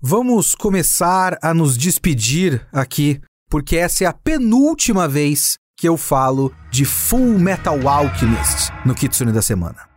vamos começar a nos despedir aqui, porque essa é a penúltima vez que eu falo de Full Metal Alchemist no Kitsune da semana.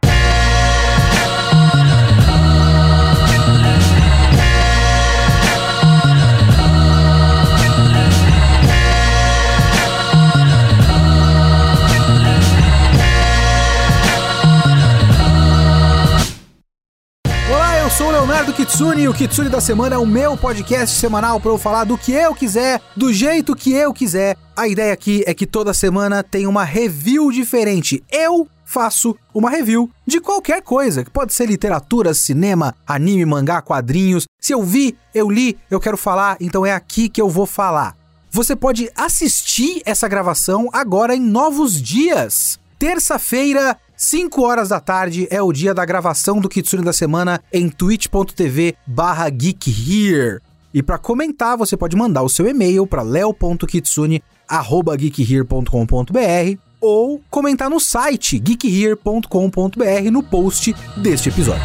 Sou o Leonardo Kitsune e o Kitsune da Semana é o meu podcast semanal para eu falar do que eu quiser, do jeito que eu quiser. A ideia aqui é que toda semana tem uma review diferente. Eu faço uma review de qualquer coisa, que pode ser literatura, cinema, anime, mangá, quadrinhos. Se eu vi, eu li, eu quero falar, então é aqui que eu vou falar. Você pode assistir essa gravação agora em novos dias. Terça-feira, 5 horas da tarde é o dia da gravação do Kitsune da semana em twitch.tv barra geekhere. E para comentar, você pode mandar o seu e-mail para leo.kitsune@geekhere.com.br ou comentar no site geekhere.com.br no post deste episódio.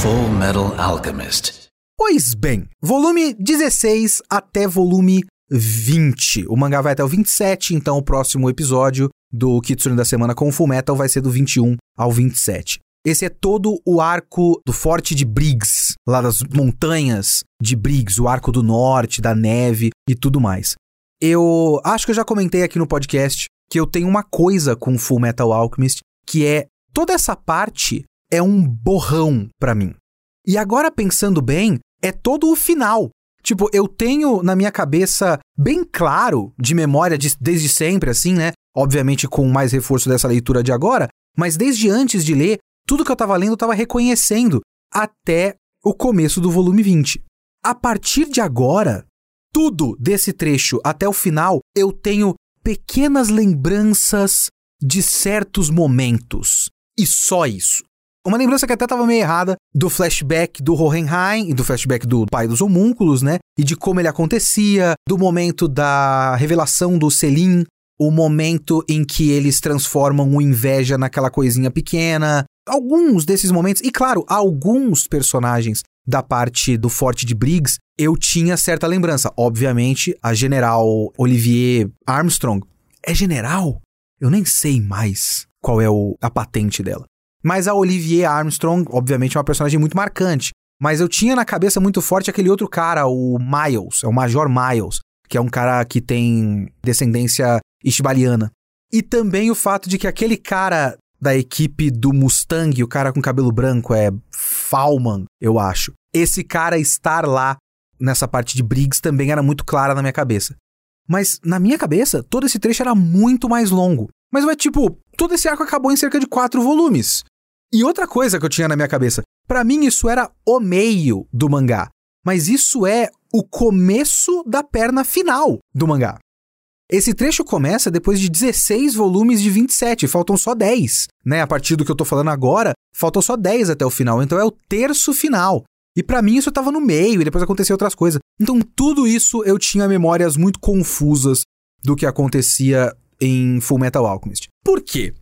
Full Metal Alchemist. Pois bem, volume 16 até volume 20. O mangá vai até o 27, então o próximo episódio do Kitsune da semana com Full Metal vai ser do 21 ao 27. Esse é todo o arco do Forte de Briggs, lá das montanhas de Briggs, o arco do norte, da neve e tudo mais. Eu acho que eu já comentei aqui no podcast que eu tenho uma coisa com Full Metal Alchemist, que é toda essa parte é um borrão para mim. E agora pensando bem, é todo o final. Tipo, eu tenho na minha cabeça bem claro, de memória de, desde sempre, assim, né? Obviamente com mais reforço dessa leitura de agora, mas desde antes de ler, tudo que eu tava lendo eu tava reconhecendo até o começo do volume 20. A partir de agora, tudo desse trecho até o final, eu tenho pequenas lembranças de certos momentos. E só isso. Uma lembrança que até estava meio errada do flashback do Hohenheim e do flashback do pai dos homúnculos, né? E de como ele acontecia, do momento da revelação do Selim, o momento em que eles transformam o inveja naquela coisinha pequena. Alguns desses momentos, e claro, alguns personagens da parte do Forte de Briggs, eu tinha certa lembrança. Obviamente, a General Olivier Armstrong. É general? Eu nem sei mais qual é o, a patente dela. Mas a Olivier Armstrong, obviamente, é uma personagem muito marcante. Mas eu tinha na cabeça muito forte aquele outro cara, o Miles, é o Major Miles, que é um cara que tem descendência ishbaliana. E também o fato de que aquele cara da equipe do Mustang, o cara com cabelo branco, é Falman, eu acho. Esse cara estar lá nessa parte de Briggs também era muito clara na minha cabeça. Mas na minha cabeça, todo esse trecho era muito mais longo. Mas é tipo, todo esse arco acabou em cerca de quatro volumes. E outra coisa que eu tinha na minha cabeça, para mim isso era o meio do mangá, mas isso é o começo da perna final do mangá. Esse trecho começa depois de 16 volumes de 27, faltam só 10, né? A partir do que eu tô falando agora, faltam só 10 até o final, então é o terço final. E para mim isso tava no meio e depois aconteceu outras coisas. Então tudo isso eu tinha memórias muito confusas do que acontecia em Full Metal Alchemist. Por quê?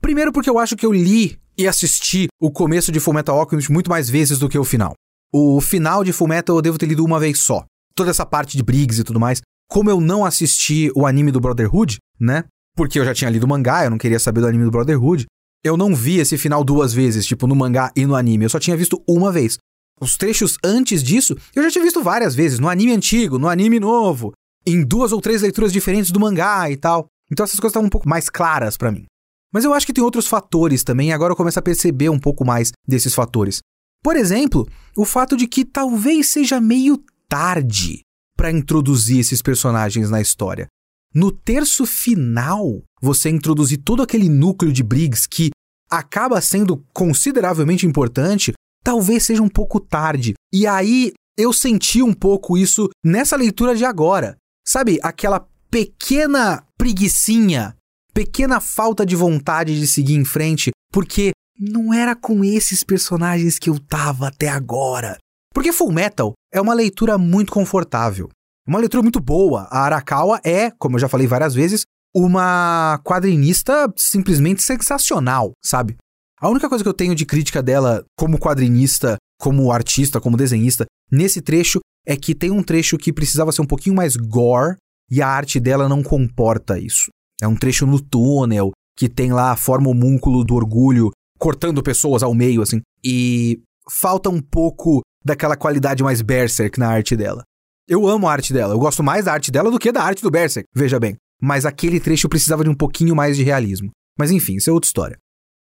Primeiro porque eu acho que eu li e assisti o começo de Fullmetal Alchemist muito mais vezes do que o final. O final de Fullmetal eu devo ter lido uma vez só. Toda essa parte de Briggs e tudo mais. Como eu não assisti o anime do Brotherhood, né? Porque eu já tinha lido o mangá, eu não queria saber do anime do Brotherhood. Eu não vi esse final duas vezes, tipo no mangá e no anime. Eu só tinha visto uma vez. Os trechos antes disso, eu já tinha visto várias vezes, no anime antigo, no anime novo, em duas ou três leituras diferentes do mangá e tal. Então essas coisas estavam um pouco mais claras para mim. Mas eu acho que tem outros fatores também, e agora eu começo a perceber um pouco mais desses fatores. Por exemplo, o fato de que talvez seja meio tarde para introduzir esses personagens na história. No terço final, você introduzir todo aquele núcleo de Briggs que acaba sendo consideravelmente importante, talvez seja um pouco tarde. E aí eu senti um pouco isso nessa leitura de agora. Sabe, aquela pequena preguiçinha pequena falta de vontade de seguir em frente, porque não era com esses personagens que eu tava até agora. Porque Full Metal é uma leitura muito confortável. Uma leitura muito boa. A Arakawa é, como eu já falei várias vezes, uma quadrinista simplesmente sensacional, sabe? A única coisa que eu tenho de crítica dela como quadrinista como artista, como desenhista, nesse trecho é que tem um trecho que precisava ser um pouquinho mais gore e a arte dela não comporta isso. É um trecho no túnel que tem lá a forma homúnculo do orgulho cortando pessoas ao meio, assim. E falta um pouco daquela qualidade mais berserk na arte dela. Eu amo a arte dela, eu gosto mais da arte dela do que da arte do berserk, veja bem. Mas aquele trecho precisava de um pouquinho mais de realismo. Mas enfim, isso é outra história.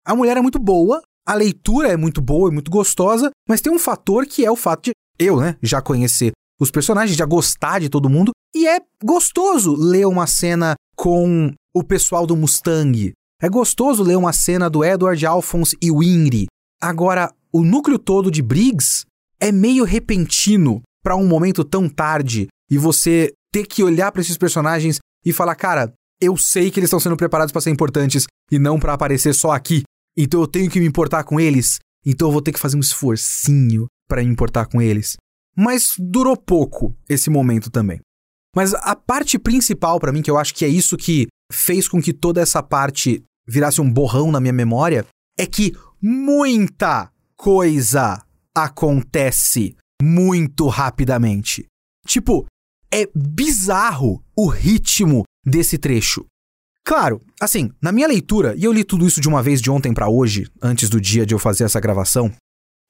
A mulher é muito boa, a leitura é muito boa e muito gostosa, mas tem um fator que é o fato de eu, né, já conhecer os personagens, já gostar de todo mundo, e é gostoso ler uma cena com o pessoal do Mustang. É gostoso ler uma cena do Edward Alphonse e Winry. Agora, o núcleo todo de Briggs é meio repentino para um momento tão tarde e você ter que olhar para esses personagens e falar, cara, eu sei que eles estão sendo preparados para ser importantes e não para aparecer só aqui. Então eu tenho que me importar com eles. Então eu vou ter que fazer um esforcinho para me importar com eles. Mas durou pouco esse momento também. Mas a parte principal para mim, que eu acho que é isso que fez com que toda essa parte virasse um borrão na minha memória, é que muita coisa acontece muito rapidamente. Tipo, é bizarro o ritmo desse trecho. Claro, assim, na minha leitura, e eu li tudo isso de uma vez de ontem para hoje, antes do dia de eu fazer essa gravação,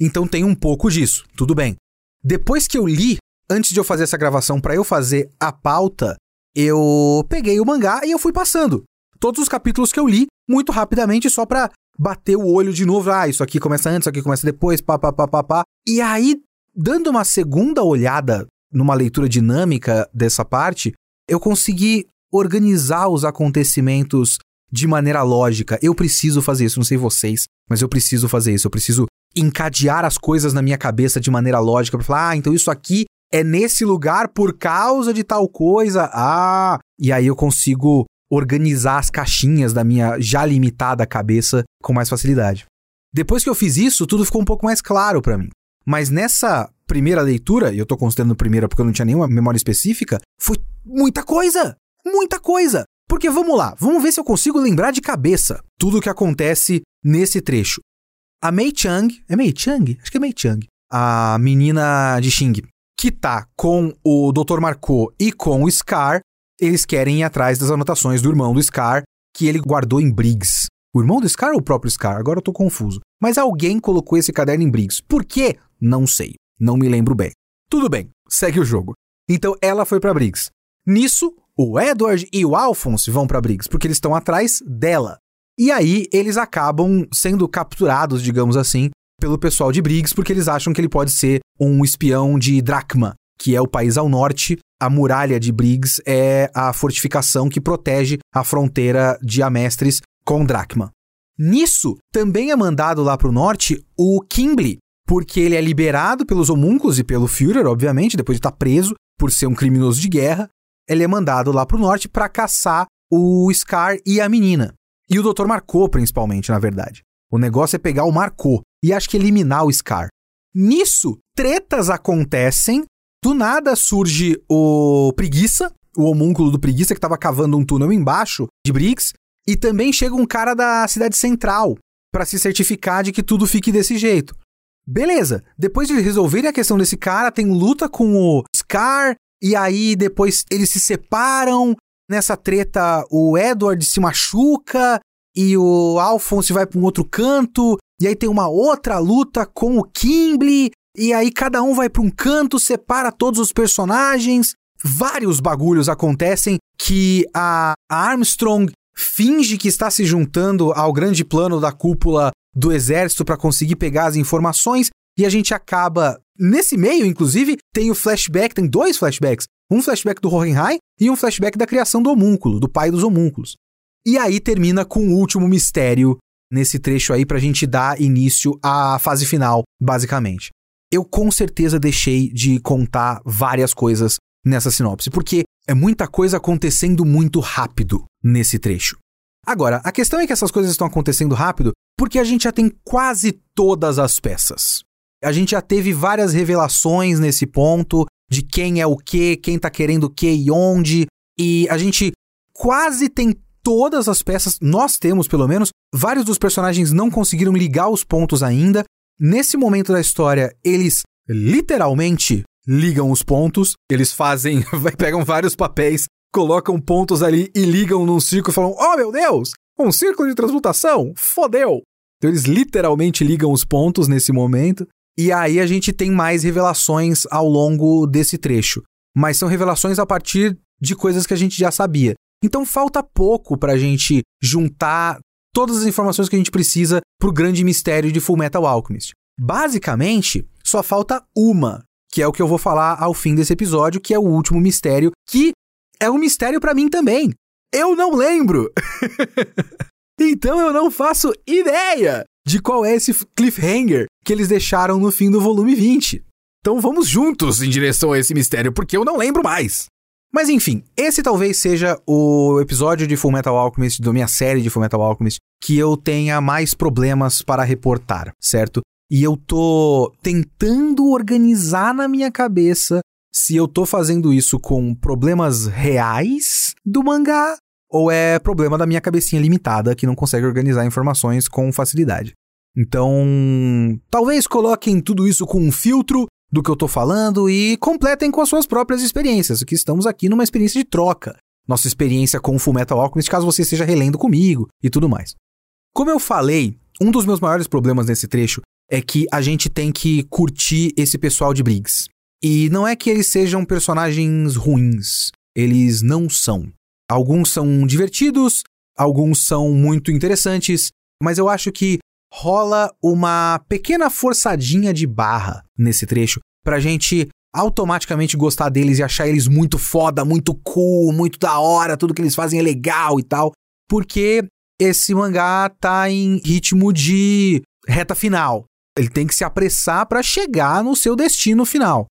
então tem um pouco disso, tudo bem. Depois que eu li, antes de eu fazer essa gravação para eu fazer a pauta, eu peguei o mangá e eu fui passando todos os capítulos que eu li muito rapidamente só pra bater o olho de novo. Ah, isso aqui começa antes, isso aqui começa depois, pá, pá, pá, pá, pá. E aí, dando uma segunda olhada numa leitura dinâmica dessa parte, eu consegui organizar os acontecimentos de maneira lógica. Eu preciso fazer isso, não sei vocês, mas eu preciso fazer isso. Eu preciso encadear as coisas na minha cabeça de maneira lógica para falar, ah, então isso aqui é nesse lugar por causa de tal coisa. Ah, e aí eu consigo organizar as caixinhas da minha já limitada cabeça com mais facilidade. Depois que eu fiz isso, tudo ficou um pouco mais claro para mim. Mas nessa primeira leitura, e eu tô considerando primeira porque eu não tinha nenhuma memória específica, foi muita coisa! Muita coisa! Porque vamos lá, vamos ver se eu consigo lembrar de cabeça tudo o que acontece nesse trecho. A Mei Chang, é Mei Chang? Acho que é Mei Chang. A menina de Xing, que tá com o Dr. Marco e com o Scar, eles querem ir atrás das anotações do irmão do Scar, que ele guardou em Briggs. O irmão do Scar ou o próprio Scar? Agora eu tô confuso. Mas alguém colocou esse caderno em Briggs. Por quê? Não sei. Não me lembro bem. Tudo bem, segue o jogo. Então ela foi para Briggs. Nisso, o Edward e o Alphonse vão para Briggs, porque eles estão atrás dela. E aí eles acabam sendo capturados, digamos assim, pelo pessoal de Briggs, porque eles acham que ele pode ser um espião de Drachma, que é o país ao norte. A muralha de Briggs é a fortificação que protege a fronteira de Amestres com Drachma. Nisso, também é mandado lá para o norte o Kimble, porque ele é liberado pelos homúnculos e pelo Führer, obviamente, depois de estar tá preso por ser um criminoso de guerra. Ele é mandado lá para o norte para caçar o Scar e a menina. E o Dr. Marco, principalmente, na verdade. O negócio é pegar o Marco e acho que eliminar o Scar. Nisso, tretas acontecem do nada surge o Preguiça, o homúnculo do Preguiça que estava cavando um túnel embaixo de Briggs, e também chega um cara da cidade central para se certificar de que tudo fique desse jeito. Beleza, depois de resolverem a questão desse cara, tem luta com o Scar, e aí depois eles se separam. Nessa treta, o Edward se machuca e o Alphonse vai para um outro canto. E aí tem uma outra luta com o Kimble. E aí cada um vai para um canto, separa todos os personagens. Vários bagulhos acontecem que a Armstrong finge que está se juntando ao grande plano da cúpula do exército para conseguir pegar as informações e a gente acaba nesse meio, inclusive, tem o flashback, tem dois flashbacks, um flashback do Hohenheim e um flashback da criação do homúnculo, do pai dos homúnculos. E aí termina com o último mistério nesse trecho aí para a gente dar início à fase final, basicamente eu com certeza deixei de contar várias coisas nessa sinopse, porque é muita coisa acontecendo muito rápido nesse trecho. Agora, a questão é que essas coisas estão acontecendo rápido porque a gente já tem quase todas as peças. A gente já teve várias revelações nesse ponto de quem é o que, quem tá querendo o que e onde, e a gente quase tem todas as peças, nós temos pelo menos, vários dos personagens não conseguiram ligar os pontos ainda, nesse momento da história, eles literalmente ligam os pontos, eles fazem, pegam vários papéis, colocam pontos ali e ligam num círculo e falam: Oh meu Deus, um círculo de transmutação, fodeu! Então eles literalmente ligam os pontos nesse momento, e aí a gente tem mais revelações ao longo desse trecho. Mas são revelações a partir de coisas que a gente já sabia. Então falta pouco pra gente juntar todas as informações que a gente precisa pro grande mistério de Full Metal Alchemist. Basicamente, só falta uma, que é o que eu vou falar ao fim desse episódio, que é o último mistério, que é um mistério para mim também. Eu não lembro. então eu não faço ideia de qual é esse cliffhanger que eles deixaram no fim do volume 20. Então vamos juntos em direção a esse mistério, porque eu não lembro mais. Mas enfim, esse talvez seja o episódio de Fullmetal Alchemist, da minha série de Fullmetal Alchemist, que eu tenha mais problemas para reportar, certo? E eu tô tentando organizar na minha cabeça se eu tô fazendo isso com problemas reais do mangá ou é problema da minha cabecinha limitada que não consegue organizar informações com facilidade. Então, talvez coloquem tudo isso com um filtro do que eu tô falando e completem com as suas próprias experiências, que estamos aqui numa experiência de troca. Nossa experiência com o Fullmetal Alchemist, caso você esteja relendo comigo e tudo mais. Como eu falei, um dos meus maiores problemas nesse trecho é que a gente tem que curtir esse pessoal de Briggs. E não é que eles sejam personagens ruins, eles não são. Alguns são divertidos, alguns são muito interessantes, mas eu acho que rola uma pequena forçadinha de barra nesse trecho pra gente automaticamente gostar deles e achar eles muito foda, muito cool, muito da hora, tudo que eles fazem é legal e tal, porque esse mangá tá em ritmo de reta final. Ele tem que se apressar para chegar no seu destino final.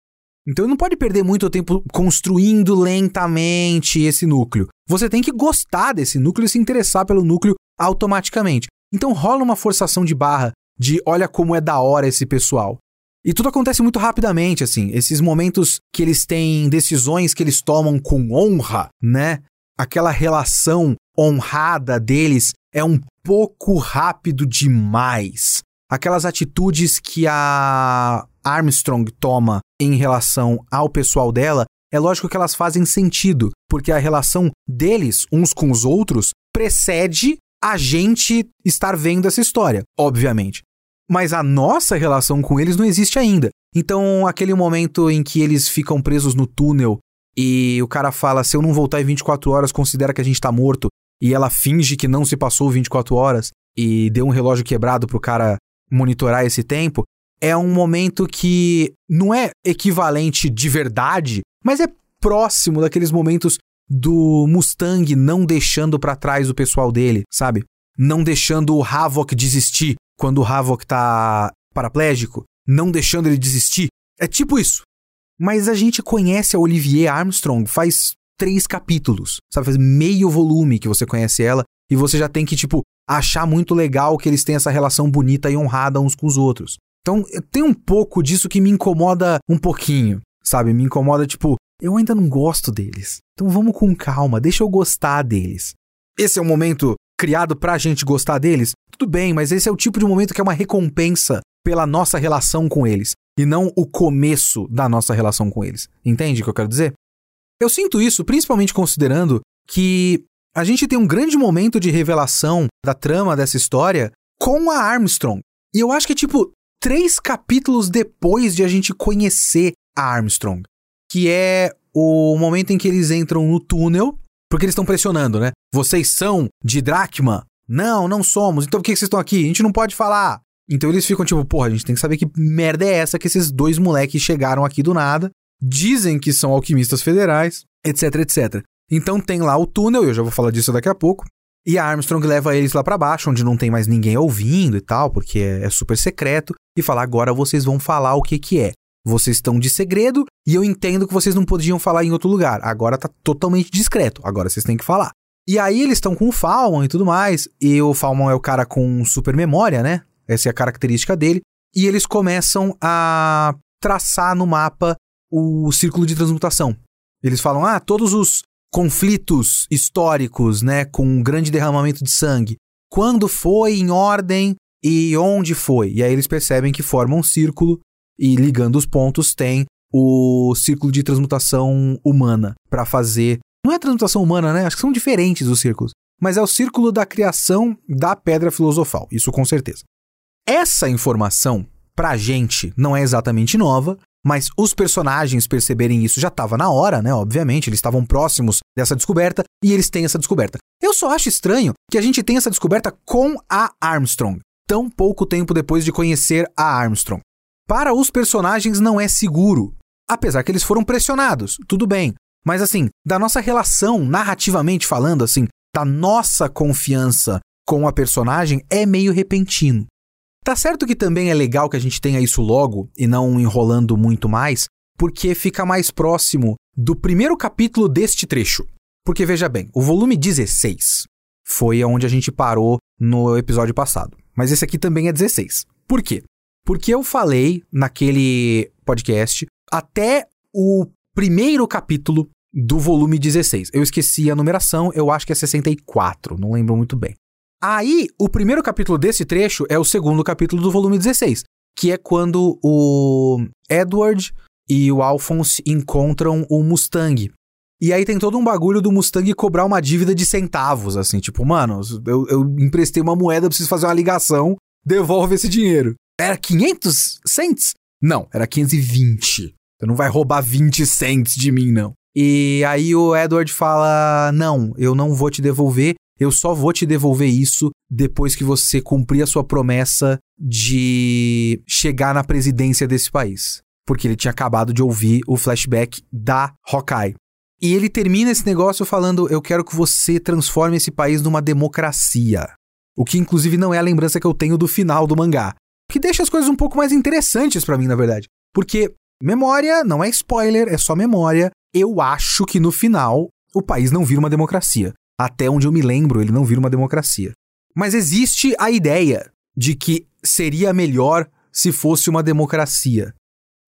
Então ele não pode perder muito tempo construindo lentamente esse núcleo. Você tem que gostar desse núcleo e se interessar pelo núcleo automaticamente. Então rola uma forçação de barra de olha como é da hora esse pessoal. E tudo acontece muito rapidamente, assim. Esses momentos que eles têm decisões que eles tomam com honra, né? Aquela relação honrada deles é um pouco rápido demais. Aquelas atitudes que a Armstrong toma em relação ao pessoal dela, é lógico que elas fazem sentido, porque a relação deles uns com os outros precede a gente estar vendo essa história, obviamente. Mas a nossa relação com eles não existe ainda. Então, aquele momento em que eles ficam presos no túnel e o cara fala: se eu não voltar em 24 horas, considera que a gente tá morto. E ela finge que não se passou 24 horas e deu um relógio quebrado pro cara monitorar esse tempo. É um momento que não é equivalente de verdade, mas é próximo daqueles momentos do Mustang não deixando para trás o pessoal dele, sabe? Não deixando o Havok desistir quando o Havok tá paraplégico, não deixando ele desistir. É tipo isso. Mas a gente conhece a Olivier Armstrong faz três capítulos, sabe? Faz meio volume que você conhece ela e você já tem que, tipo, achar muito legal que eles têm essa relação bonita e honrada uns com os outros. Então, tem um pouco disso que me incomoda um pouquinho, sabe? Me incomoda, tipo, eu ainda não gosto deles. Então vamos com calma, deixa eu gostar deles. Esse é um momento criado pra gente gostar deles? Tudo bem, mas esse é o tipo de momento que é uma recompensa pela nossa relação com eles e não o começo da nossa relação com eles. Entende o que eu quero dizer? Eu sinto isso principalmente considerando que a gente tem um grande momento de revelação da trama dessa história com a Armstrong. E eu acho que, tipo, três capítulos depois de a gente conhecer a Armstrong que é o momento em que eles entram no túnel, porque eles estão pressionando, né? Vocês são de Dracma? Não, não somos. Então por que vocês estão aqui? A gente não pode falar. Então eles ficam tipo, porra, a gente tem que saber que merda é essa que esses dois moleques chegaram aqui do nada, dizem que são alquimistas federais, etc, etc. Então tem lá o túnel, eu já vou falar disso daqui a pouco. E a Armstrong leva eles lá para baixo, onde não tem mais ninguém ouvindo e tal, porque é, é super secreto, e fala: agora vocês vão falar o que que é. Vocês estão de segredo e eu entendo que vocês não podiam falar em outro lugar. Agora tá totalmente discreto. Agora vocês têm que falar. E aí eles estão com o Falmon e tudo mais. E o Falmon é o cara com super memória, né? Essa é a característica dele. E eles começam a traçar no mapa o círculo de transmutação. Eles falam: ah, todos os conflitos históricos, né, com um grande derramamento de sangue. Quando foi em ordem e onde foi. E aí eles percebem que forma um círculo e ligando os pontos tem o círculo de transmutação humana para fazer. Não é transmutação humana, né? Acho que são diferentes os círculos. Mas é o círculo da criação da pedra filosofal, isso com certeza. Essa informação, pra gente, não é exatamente nova, mas os personagens perceberem isso já estava na hora, né? Obviamente, eles estavam próximos dessa descoberta e eles têm essa descoberta. Eu só acho estranho que a gente tenha essa descoberta com a Armstrong, tão pouco tempo depois de conhecer a Armstrong. Para os personagens não é seguro, apesar que eles foram pressionados, tudo bem. Mas assim, da nossa relação, narrativamente falando, assim, da nossa confiança com a personagem é meio repentino. Tá certo que também é legal que a gente tenha isso logo e não enrolando muito mais, porque fica mais próximo do primeiro capítulo deste trecho. Porque veja bem, o volume 16 foi onde a gente parou no episódio passado, mas esse aqui também é 16. Por quê? Porque eu falei naquele podcast até o primeiro capítulo do volume 16. Eu esqueci a numeração, eu acho que é 64, não lembro muito bem. Aí, o primeiro capítulo desse trecho é o segundo capítulo do volume 16, que é quando o Edward e o Alphonse encontram o Mustang. E aí tem todo um bagulho do Mustang cobrar uma dívida de centavos, assim, tipo, mano, eu, eu emprestei uma moeda, preciso fazer uma ligação, devolve esse dinheiro. Era 500 cents? Não, era 520. Você não vai roubar 20 cents de mim, não. E aí o Edward fala: Não, eu não vou te devolver, eu só vou te devolver isso depois que você cumprir a sua promessa de chegar na presidência desse país. Porque ele tinha acabado de ouvir o flashback da Hawkeye. E ele termina esse negócio falando: Eu quero que você transforme esse país numa democracia. O que, inclusive, não é a lembrança que eu tenho do final do mangá. O que deixa as coisas um pouco mais interessantes para mim, na verdade. Porque memória não é spoiler, é só memória eu acho que no final o país não vira uma democracia. Até onde eu me lembro, ele não vira uma democracia. Mas existe a ideia de que seria melhor se fosse uma democracia.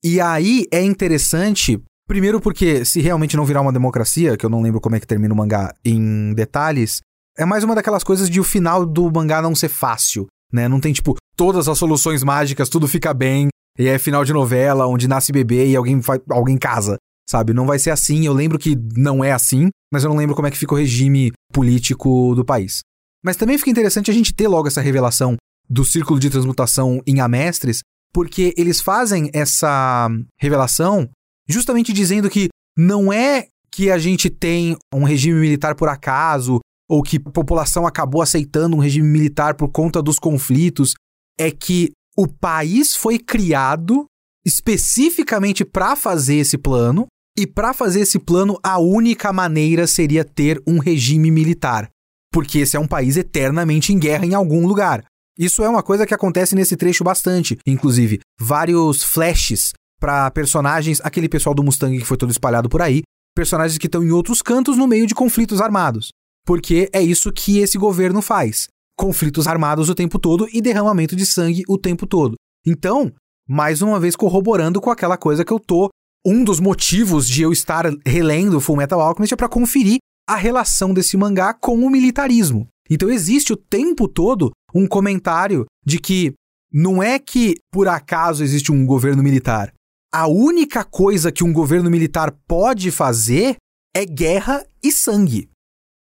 E aí é interessante, primeiro porque se realmente não virar uma democracia, que eu não lembro como é que termina o mangá em detalhes, é mais uma daquelas coisas de o final do mangá não ser fácil, né? Não tem tipo todas as soluções mágicas, tudo fica bem, e é final de novela onde nasce bebê e alguém faz, alguém casa sabe? Não vai ser assim. Eu lembro que não é assim, mas eu não lembro como é que fica o regime político do país. Mas também fica interessante a gente ter logo essa revelação do círculo de transmutação em Amestres, porque eles fazem essa revelação justamente dizendo que não é que a gente tem um regime militar por acaso, ou que a população acabou aceitando um regime militar por conta dos conflitos, é que o país foi criado especificamente para fazer esse plano, e para fazer esse plano, a única maneira seria ter um regime militar, porque esse é um país eternamente em guerra em algum lugar. Isso é uma coisa que acontece nesse trecho bastante, inclusive vários flashes para personagens, aquele pessoal do Mustang que foi todo espalhado por aí, personagens que estão em outros cantos no meio de conflitos armados. Porque é isso que esse governo faz: conflitos armados o tempo todo e derramamento de sangue o tempo todo. Então, mais uma vez corroborando com aquela coisa que eu tô um dos motivos de eu estar relendo Full Metal Alchemist é para conferir a relação desse mangá com o militarismo. Então existe o tempo todo um comentário de que não é que por acaso existe um governo militar. A única coisa que um governo militar pode fazer é guerra e sangue.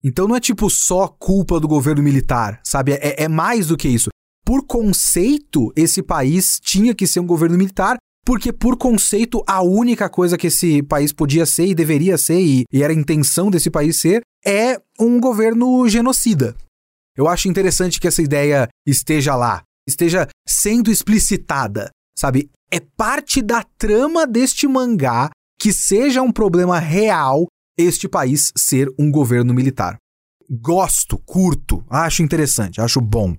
Então não é tipo só culpa do governo militar, sabe? É, é mais do que isso. Por conceito, esse país tinha que ser um governo militar porque, por conceito, a única coisa que esse país podia ser e deveria ser, e, e era a intenção desse país ser, é um governo genocida. Eu acho interessante que essa ideia esteja lá, esteja sendo explicitada, sabe? É parte da trama deste mangá que seja um problema real este país ser um governo militar. Gosto, curto, acho interessante, acho bom.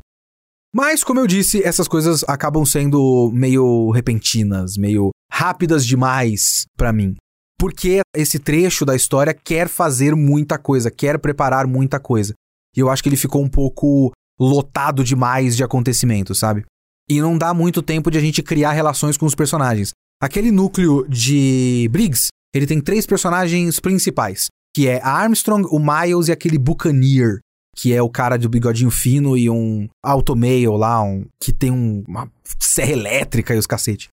Mas, como eu disse, essas coisas acabam sendo meio repentinas, meio rápidas demais para mim. Porque esse trecho da história quer fazer muita coisa, quer preparar muita coisa. E eu acho que ele ficou um pouco lotado demais de acontecimentos, sabe? E não dá muito tempo de a gente criar relações com os personagens. Aquele núcleo de Briggs, ele tem três personagens principais, que é a Armstrong, o Miles e aquele Buccaneer, que é o cara do bigodinho fino e um automail lá, um, que tem um, uma serra elétrica e os cacete.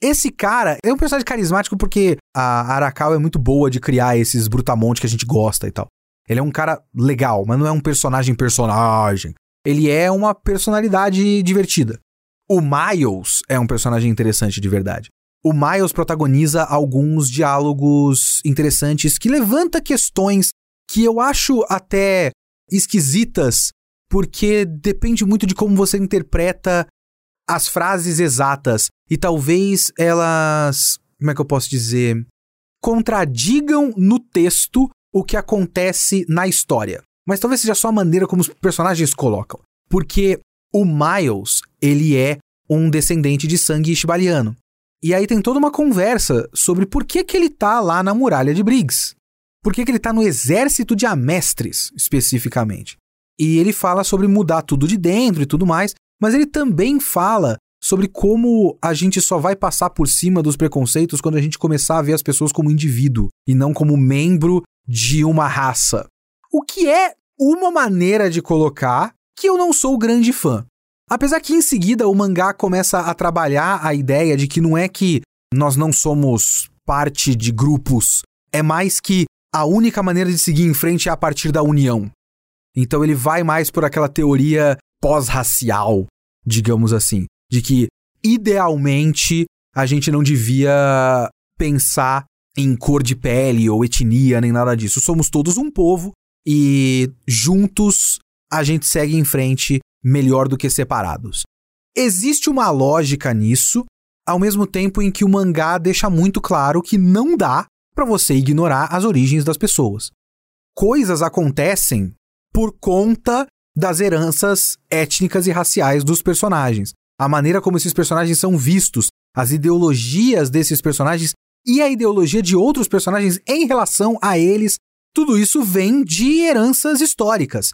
Esse cara é um personagem carismático porque a Arakawa é muito boa de criar esses brutamontes que a gente gosta e tal. Ele é um cara legal, mas não é um personagem personagem. Ele é uma personalidade divertida. O Miles é um personagem interessante de verdade. O Miles protagoniza alguns diálogos interessantes que levanta questões que eu acho até esquisitas, porque depende muito de como você interpreta as frases exatas e talvez elas, como é que eu posso dizer, contradigam no texto o que acontece na história. Mas talvez seja só a maneira como os personagens colocam. Porque o Miles, ele é um descendente de sangue shibariano. E aí tem toda uma conversa sobre por que, que ele tá lá na muralha de Briggs. Por que, que ele tá no exército de Amestres, especificamente. E ele fala sobre mudar tudo de dentro e tudo mais, mas ele também fala sobre como a gente só vai passar por cima dos preconceitos quando a gente começar a ver as pessoas como indivíduo e não como membro de uma raça. O que é uma maneira de colocar que eu não sou grande fã. Apesar que em seguida o mangá começa a trabalhar a ideia de que não é que nós não somos parte de grupos, é mais que a única maneira de seguir em frente é a partir da união. Então ele vai mais por aquela teoria pós-racial, digamos assim, de que idealmente a gente não devia pensar em cor de pele ou etnia nem nada disso. Somos todos um povo e juntos a gente segue em frente melhor do que separados. Existe uma lógica nisso, ao mesmo tempo em que o mangá deixa muito claro que não dá para você ignorar as origens das pessoas. Coisas acontecem por conta das heranças étnicas e raciais dos personagens. A maneira como esses personagens são vistos, as ideologias desses personagens e a ideologia de outros personagens em relação a eles, tudo isso vem de heranças históricas.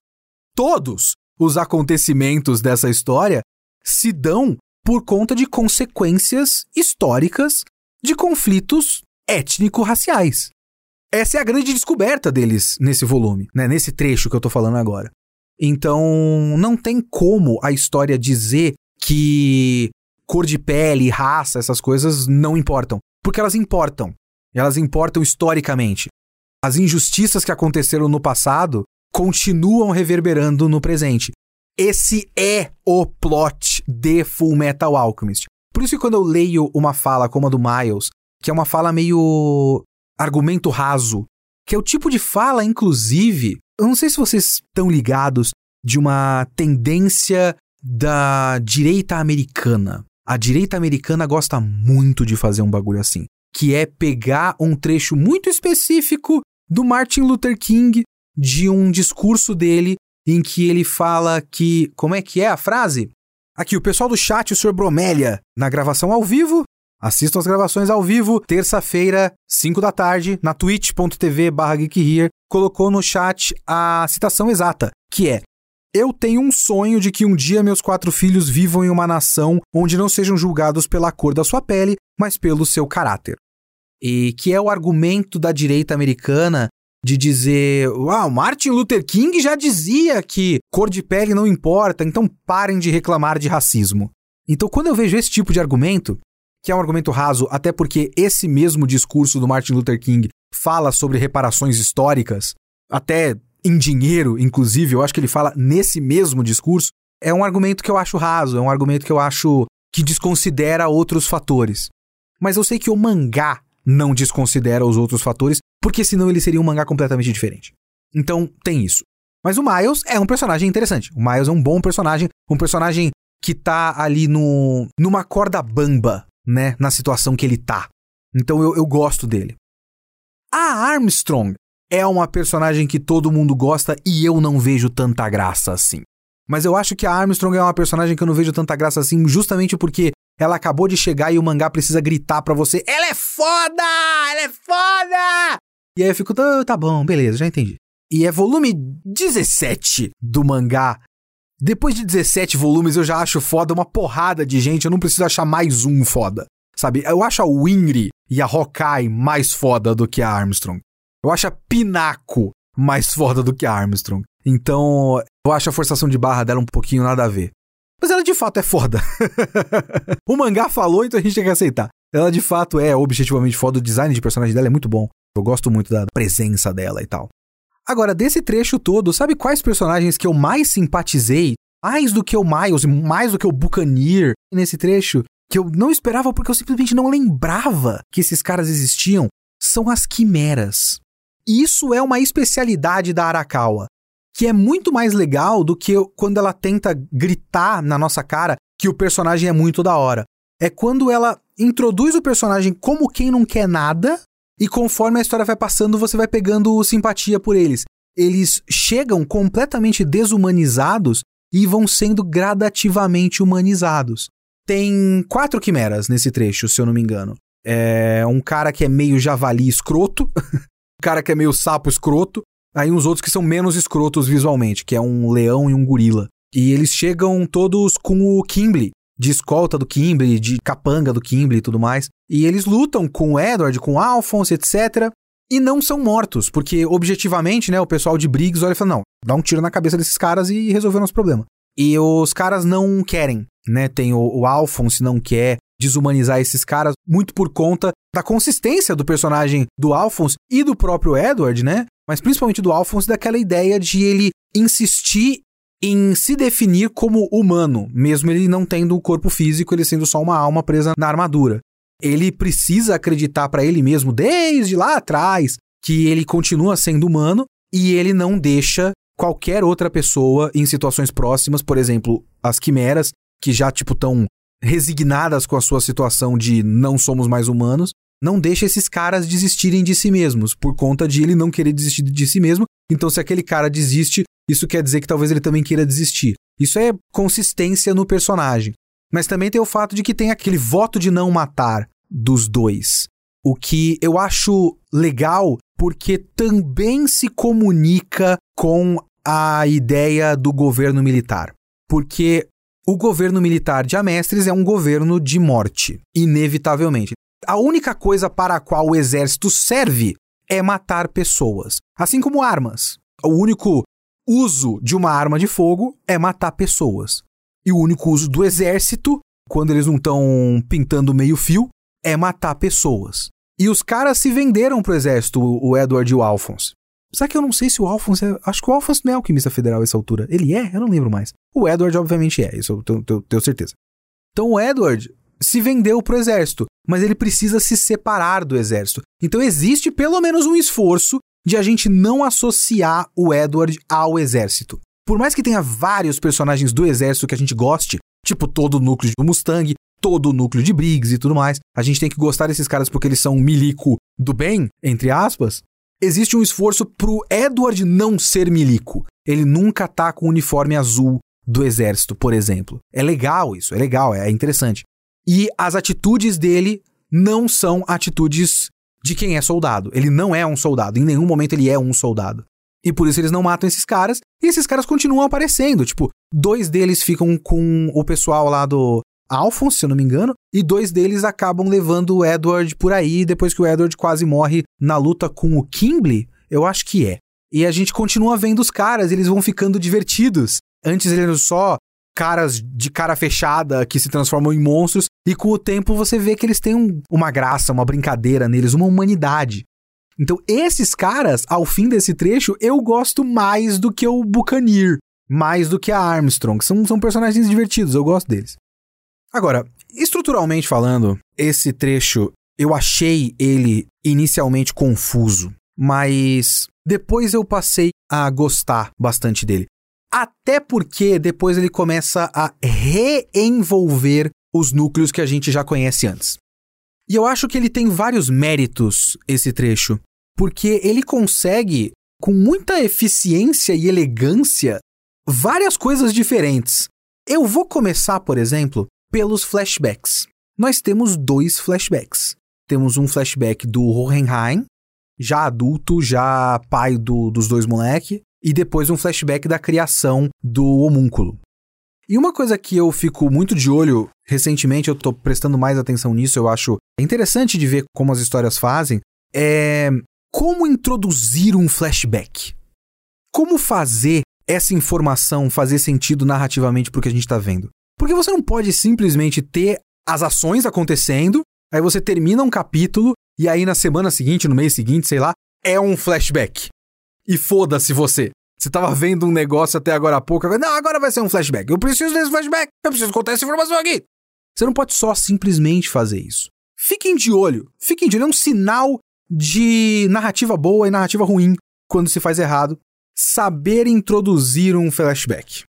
Todos os acontecimentos dessa história se dão por conta de consequências históricas de conflitos étnico-raciais. Essa é a grande descoberta deles nesse volume, né? nesse trecho que eu tô falando agora. Então, não tem como a história dizer que cor de pele, raça, essas coisas não importam. Porque elas importam. Elas importam historicamente. As injustiças que aconteceram no passado continuam reverberando no presente. Esse é o plot de Full Metal Alchemist. Por isso que quando eu leio uma fala como a do Miles, que é uma fala meio argumento raso, que é o tipo de fala, inclusive, eu não sei se vocês estão ligados de uma tendência da direita americana. A direita americana gosta muito de fazer um bagulho assim, que é pegar um trecho muito específico do Martin Luther King, de um discurso dele, em que ele fala que. Como é que é a frase? Aqui, o pessoal do chat, o Sr. Bromélia, na gravação ao vivo. Assistam as gravações ao vivo, terça-feira, 5 da tarde, na twitch.tv barra colocou no chat a citação exata, que é eu tenho um sonho de que um dia meus quatro filhos vivam em uma nação onde não sejam julgados pela cor da sua pele, mas pelo seu caráter. E que é o argumento da direita americana de dizer: Uau, Martin Luther King já dizia que cor de pele não importa, então parem de reclamar de racismo. Então, quando eu vejo esse tipo de argumento, que é um argumento raso, até porque esse mesmo discurso do Martin Luther King fala sobre reparações históricas, até em dinheiro, inclusive, eu acho que ele fala nesse mesmo discurso, é um argumento que eu acho raso, é um argumento que eu acho que desconsidera outros fatores. Mas eu sei que o mangá não desconsidera os outros fatores, porque senão ele seria um mangá completamente diferente. Então, tem isso. Mas o Miles é um personagem interessante. O Miles é um bom personagem, um personagem que tá ali no numa corda bamba, né, na situação que ele tá. Então eu, eu gosto dele. A Armstrong é uma personagem que todo mundo gosta e eu não vejo tanta graça assim. Mas eu acho que a Armstrong é uma personagem que eu não vejo tanta graça assim, justamente porque ela acabou de chegar e o mangá precisa gritar pra você: Ela é foda! Ela é foda! E aí eu fico, tá, tá bom, beleza, já entendi. E é volume 17 do mangá. Depois de 17 volumes, eu já acho foda uma porrada de gente, eu não preciso achar mais um foda. Sabe? Eu acho a Winry e a Hawkeye mais foda do que a Armstrong. Eu acho a Pinaco mais foda do que a Armstrong. Então, eu acho a forçação de barra dela um pouquinho nada a ver. Mas ela de fato é foda. o mangá falou, então a gente tem que aceitar. Ela de fato é objetivamente foda, o design de personagem dela é muito bom. Eu gosto muito da presença dela e tal. Agora, desse trecho todo, sabe quais personagens que eu mais simpatizei? Mais do que o Miles, mais do que o Buccaneer nesse trecho? Que eu não esperava porque eu simplesmente não lembrava que esses caras existiam. São as quimeras. Isso é uma especialidade da Arakawa, que é muito mais legal do que quando ela tenta gritar na nossa cara que o personagem é muito da hora. É quando ela introduz o personagem como quem não quer nada e conforme a história vai passando, você vai pegando simpatia por eles. Eles chegam completamente desumanizados e vão sendo gradativamente humanizados. Tem quatro quimeras nesse trecho, se eu não me engano. É um cara que é meio javali escroto, cara que é meio sapo escroto, aí uns outros que são menos escrotos visualmente, que é um leão e um gorila. E eles chegam todos com o Kimble, de escolta do Kimble, de capanga do Kimble e tudo mais. E eles lutam com o Edward, com o Alphonse, etc. E não são mortos, porque objetivamente, né, o pessoal de Briggs olha e fala: não, dá um tiro na cabeça desses caras e resolver nosso problema. E os caras não querem, né? Tem o, o Alphonse não quer, desumanizar esses caras, muito por conta da consistência do personagem do Alphonse e do próprio Edward, né? Mas principalmente do Alphonse, daquela ideia de ele insistir em se definir como humano, mesmo ele não tendo um corpo físico, ele sendo só uma alma presa na armadura. Ele precisa acreditar para ele mesmo desde lá atrás que ele continua sendo humano e ele não deixa qualquer outra pessoa em situações próximas, por exemplo, as quimeras, que já tipo estão resignadas com a sua situação de não somos mais humanos, não deixa esses caras desistirem de si mesmos, por conta de ele não querer desistir de si mesmo. Então, se aquele cara desiste, isso quer dizer que talvez ele também queira desistir. Isso é consistência no personagem. Mas também tem o fato de que tem aquele voto de não matar dos dois. O que eu acho legal porque também se comunica com a ideia do governo militar. Porque o governo militar de Amestres é um governo de morte, inevitavelmente. A única coisa para a qual o exército serve é matar pessoas, assim como armas. O único uso de uma arma de fogo é matar pessoas. E o único uso do exército, quando eles não estão pintando meio fio, é matar pessoas. E os caras se venderam pro exército, o Edward e o Alphonse. Só que eu não sei se o Alphonse é. Acho que o Alphonse não é alquimista federal a essa altura. Ele é? Eu não lembro mais. O Edward, obviamente, é. Isso eu tenho, tenho, tenho certeza. Então o Edward se vendeu pro exército, mas ele precisa se separar do exército. Então existe pelo menos um esforço de a gente não associar o Edward ao exército. Por mais que tenha vários personagens do exército que a gente goste, tipo todo o núcleo do Mustang, todo o núcleo de Briggs e tudo mais, a gente tem que gostar desses caras porque eles são um milico do bem, entre aspas existe um esforço pro Edward não ser milico. Ele nunca tá com o uniforme azul do exército, por exemplo. É legal isso, é legal, é interessante. E as atitudes dele não são atitudes de quem é soldado. Ele não é um soldado, em nenhum momento ele é um soldado. E por isso eles não matam esses caras, e esses caras continuam aparecendo. Tipo, dois deles ficam com o pessoal lá do, Alphonse, se eu não me engano, e dois deles acabam levando o Edward por aí depois que o Edward quase morre na luta com o Kimble. Eu acho que é. E a gente continua vendo os caras, eles vão ficando divertidos. Antes eles eram só caras de cara fechada que se transformam em monstros, e com o tempo você vê que eles têm um, uma graça, uma brincadeira neles, uma humanidade. Então, esses caras, ao fim desse trecho, eu gosto mais do que o Buccaneer, mais do que a Armstrong. São, são personagens divertidos, eu gosto deles. Agora, estruturalmente falando, esse trecho eu achei ele inicialmente confuso, mas depois eu passei a gostar bastante dele. Até porque depois ele começa a reenvolver os núcleos que a gente já conhece antes. E eu acho que ele tem vários méritos, esse trecho, porque ele consegue, com muita eficiência e elegância, várias coisas diferentes. Eu vou começar, por exemplo, pelos flashbacks. Nós temos dois flashbacks. Temos um flashback do Hohenheim, já adulto, já pai do, dos dois moleques, e depois um flashback da criação do homúnculo. E uma coisa que eu fico muito de olho, recentemente eu tô prestando mais atenção nisso, eu acho interessante de ver como as histórias fazem, é como introduzir um flashback. Como fazer essa informação fazer sentido narrativamente pro que a gente tá vendo. Porque você não pode simplesmente ter as ações acontecendo, aí você termina um capítulo e aí na semana seguinte, no mês seguinte, sei lá, é um flashback. E foda-se você. Você tava vendo um negócio até agora há pouco, agora, não, agora vai ser um flashback. Eu preciso desse flashback, eu preciso contar essa informação aqui. Você não pode só simplesmente fazer isso. Fiquem de olho. Fiquem de olho. É um sinal de narrativa boa e narrativa ruim quando se faz errado. Saber introduzir um flashback.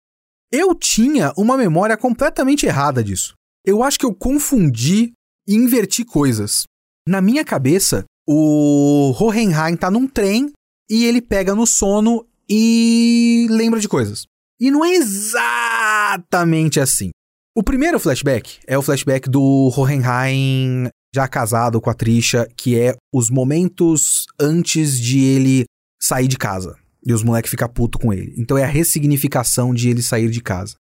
Eu tinha uma memória completamente errada disso. Eu acho que eu confundi e inverti coisas. Na minha cabeça, o Hohenheim tá num trem e ele pega no sono e lembra de coisas. E não é exatamente assim. O primeiro flashback é o flashback do Hohenheim já casado com a Trisha, que é os momentos antes de ele sair de casa. E os moleques ficam puto com ele. Então é a ressignificação de ele sair de casa.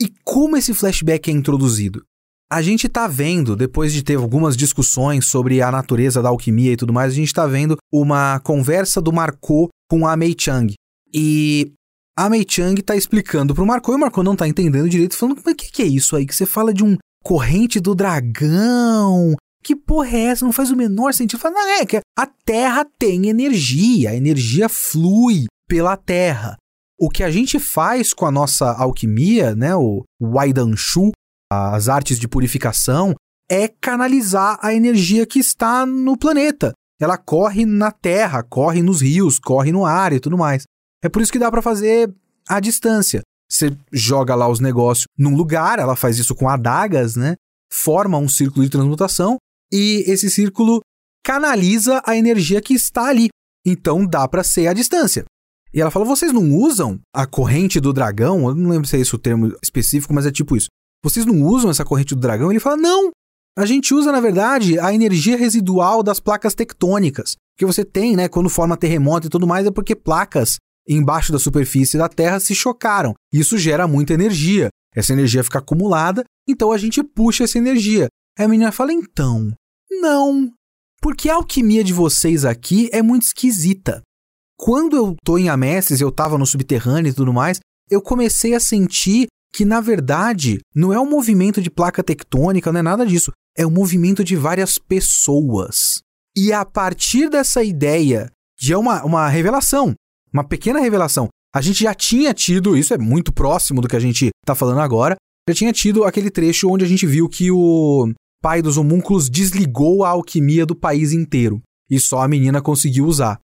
E como esse flashback é introduzido? A gente tá vendo, depois de ter algumas discussões sobre a natureza da alquimia e tudo mais, a gente tá vendo uma conversa do Marco com a Mei Chang. E a Mei Chang tá explicando pro Marco e o Marco não tá entendendo direito, falando: Mas o que, que é isso aí? Que você fala de um corrente do dragão? Que porra é essa? Não faz o menor sentido. Fala, não, é que a Terra tem energia, a energia flui pela Terra. O que a gente faz com a nossa alquimia, né, o Waidanshu, as artes de purificação, é canalizar a energia que está no planeta. Ela corre na terra, corre nos rios, corre no ar e tudo mais. É por isso que dá para fazer à distância. Você joga lá os negócios num lugar, ela faz isso com adagas, né? Forma um círculo de transmutação e esse círculo canaliza a energia que está ali. Então dá para ser à distância. E ela fala: vocês não usam a corrente do dragão? Eu não lembro se é esse o termo específico, mas é tipo isso. Vocês não usam essa corrente do dragão? Ele fala: não. A gente usa, na verdade, a energia residual das placas tectônicas. Que você tem, né? Quando forma terremoto e tudo mais, é porque placas embaixo da superfície da Terra se chocaram. Isso gera muita energia. Essa energia fica acumulada, então a gente puxa essa energia. Aí a menina fala: então, não. Porque a alquimia de vocês aqui é muito esquisita. Quando eu tô em Amesses, eu tava no subterrâneo e tudo mais, eu comecei a sentir que, na verdade, não é um movimento de placa tectônica, não é nada disso. É um movimento de várias pessoas. E a partir dessa ideia, de uma, uma revelação, uma pequena revelação, a gente já tinha tido, isso é muito próximo do que a gente tá falando agora, já tinha tido aquele trecho onde a gente viu que o pai dos homúnculos desligou a alquimia do país inteiro e só a menina conseguiu usar.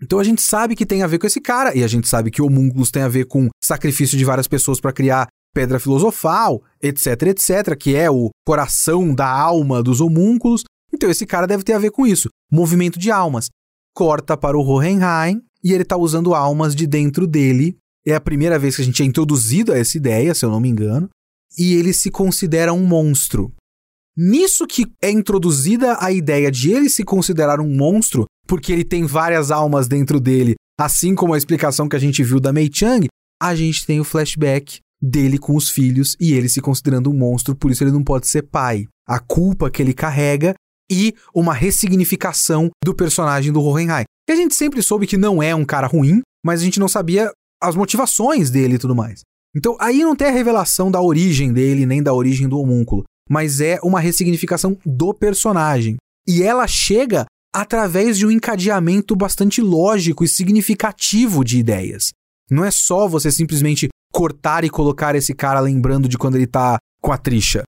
Então a gente sabe que tem a ver com esse cara, e a gente sabe que homúnculos tem a ver com sacrifício de várias pessoas para criar pedra filosofal, etc, etc, que é o coração da alma dos homúnculos. Então esse cara deve ter a ver com isso. Movimento de almas. Corta para o Hohenheim e ele está usando almas de dentro dele. É a primeira vez que a gente é introduzido a essa ideia, se eu não me engano. E ele se considera um monstro. Nisso que é introduzida a ideia de ele se considerar um monstro, porque ele tem várias almas dentro dele, assim como a explicação que a gente viu da Mei Chang, a gente tem o flashback dele com os filhos e ele se considerando um monstro, por isso ele não pode ser pai. A culpa que ele carrega e uma ressignificação do personagem do Hohenheim. Que a gente sempre soube que não é um cara ruim, mas a gente não sabia as motivações dele e tudo mais. Então aí não tem a revelação da origem dele, nem da origem do homúnculo mas é uma ressignificação do personagem. E ela chega através de um encadeamento bastante lógico e significativo de ideias. Não é só você simplesmente cortar e colocar esse cara lembrando de quando ele tá com a tricha.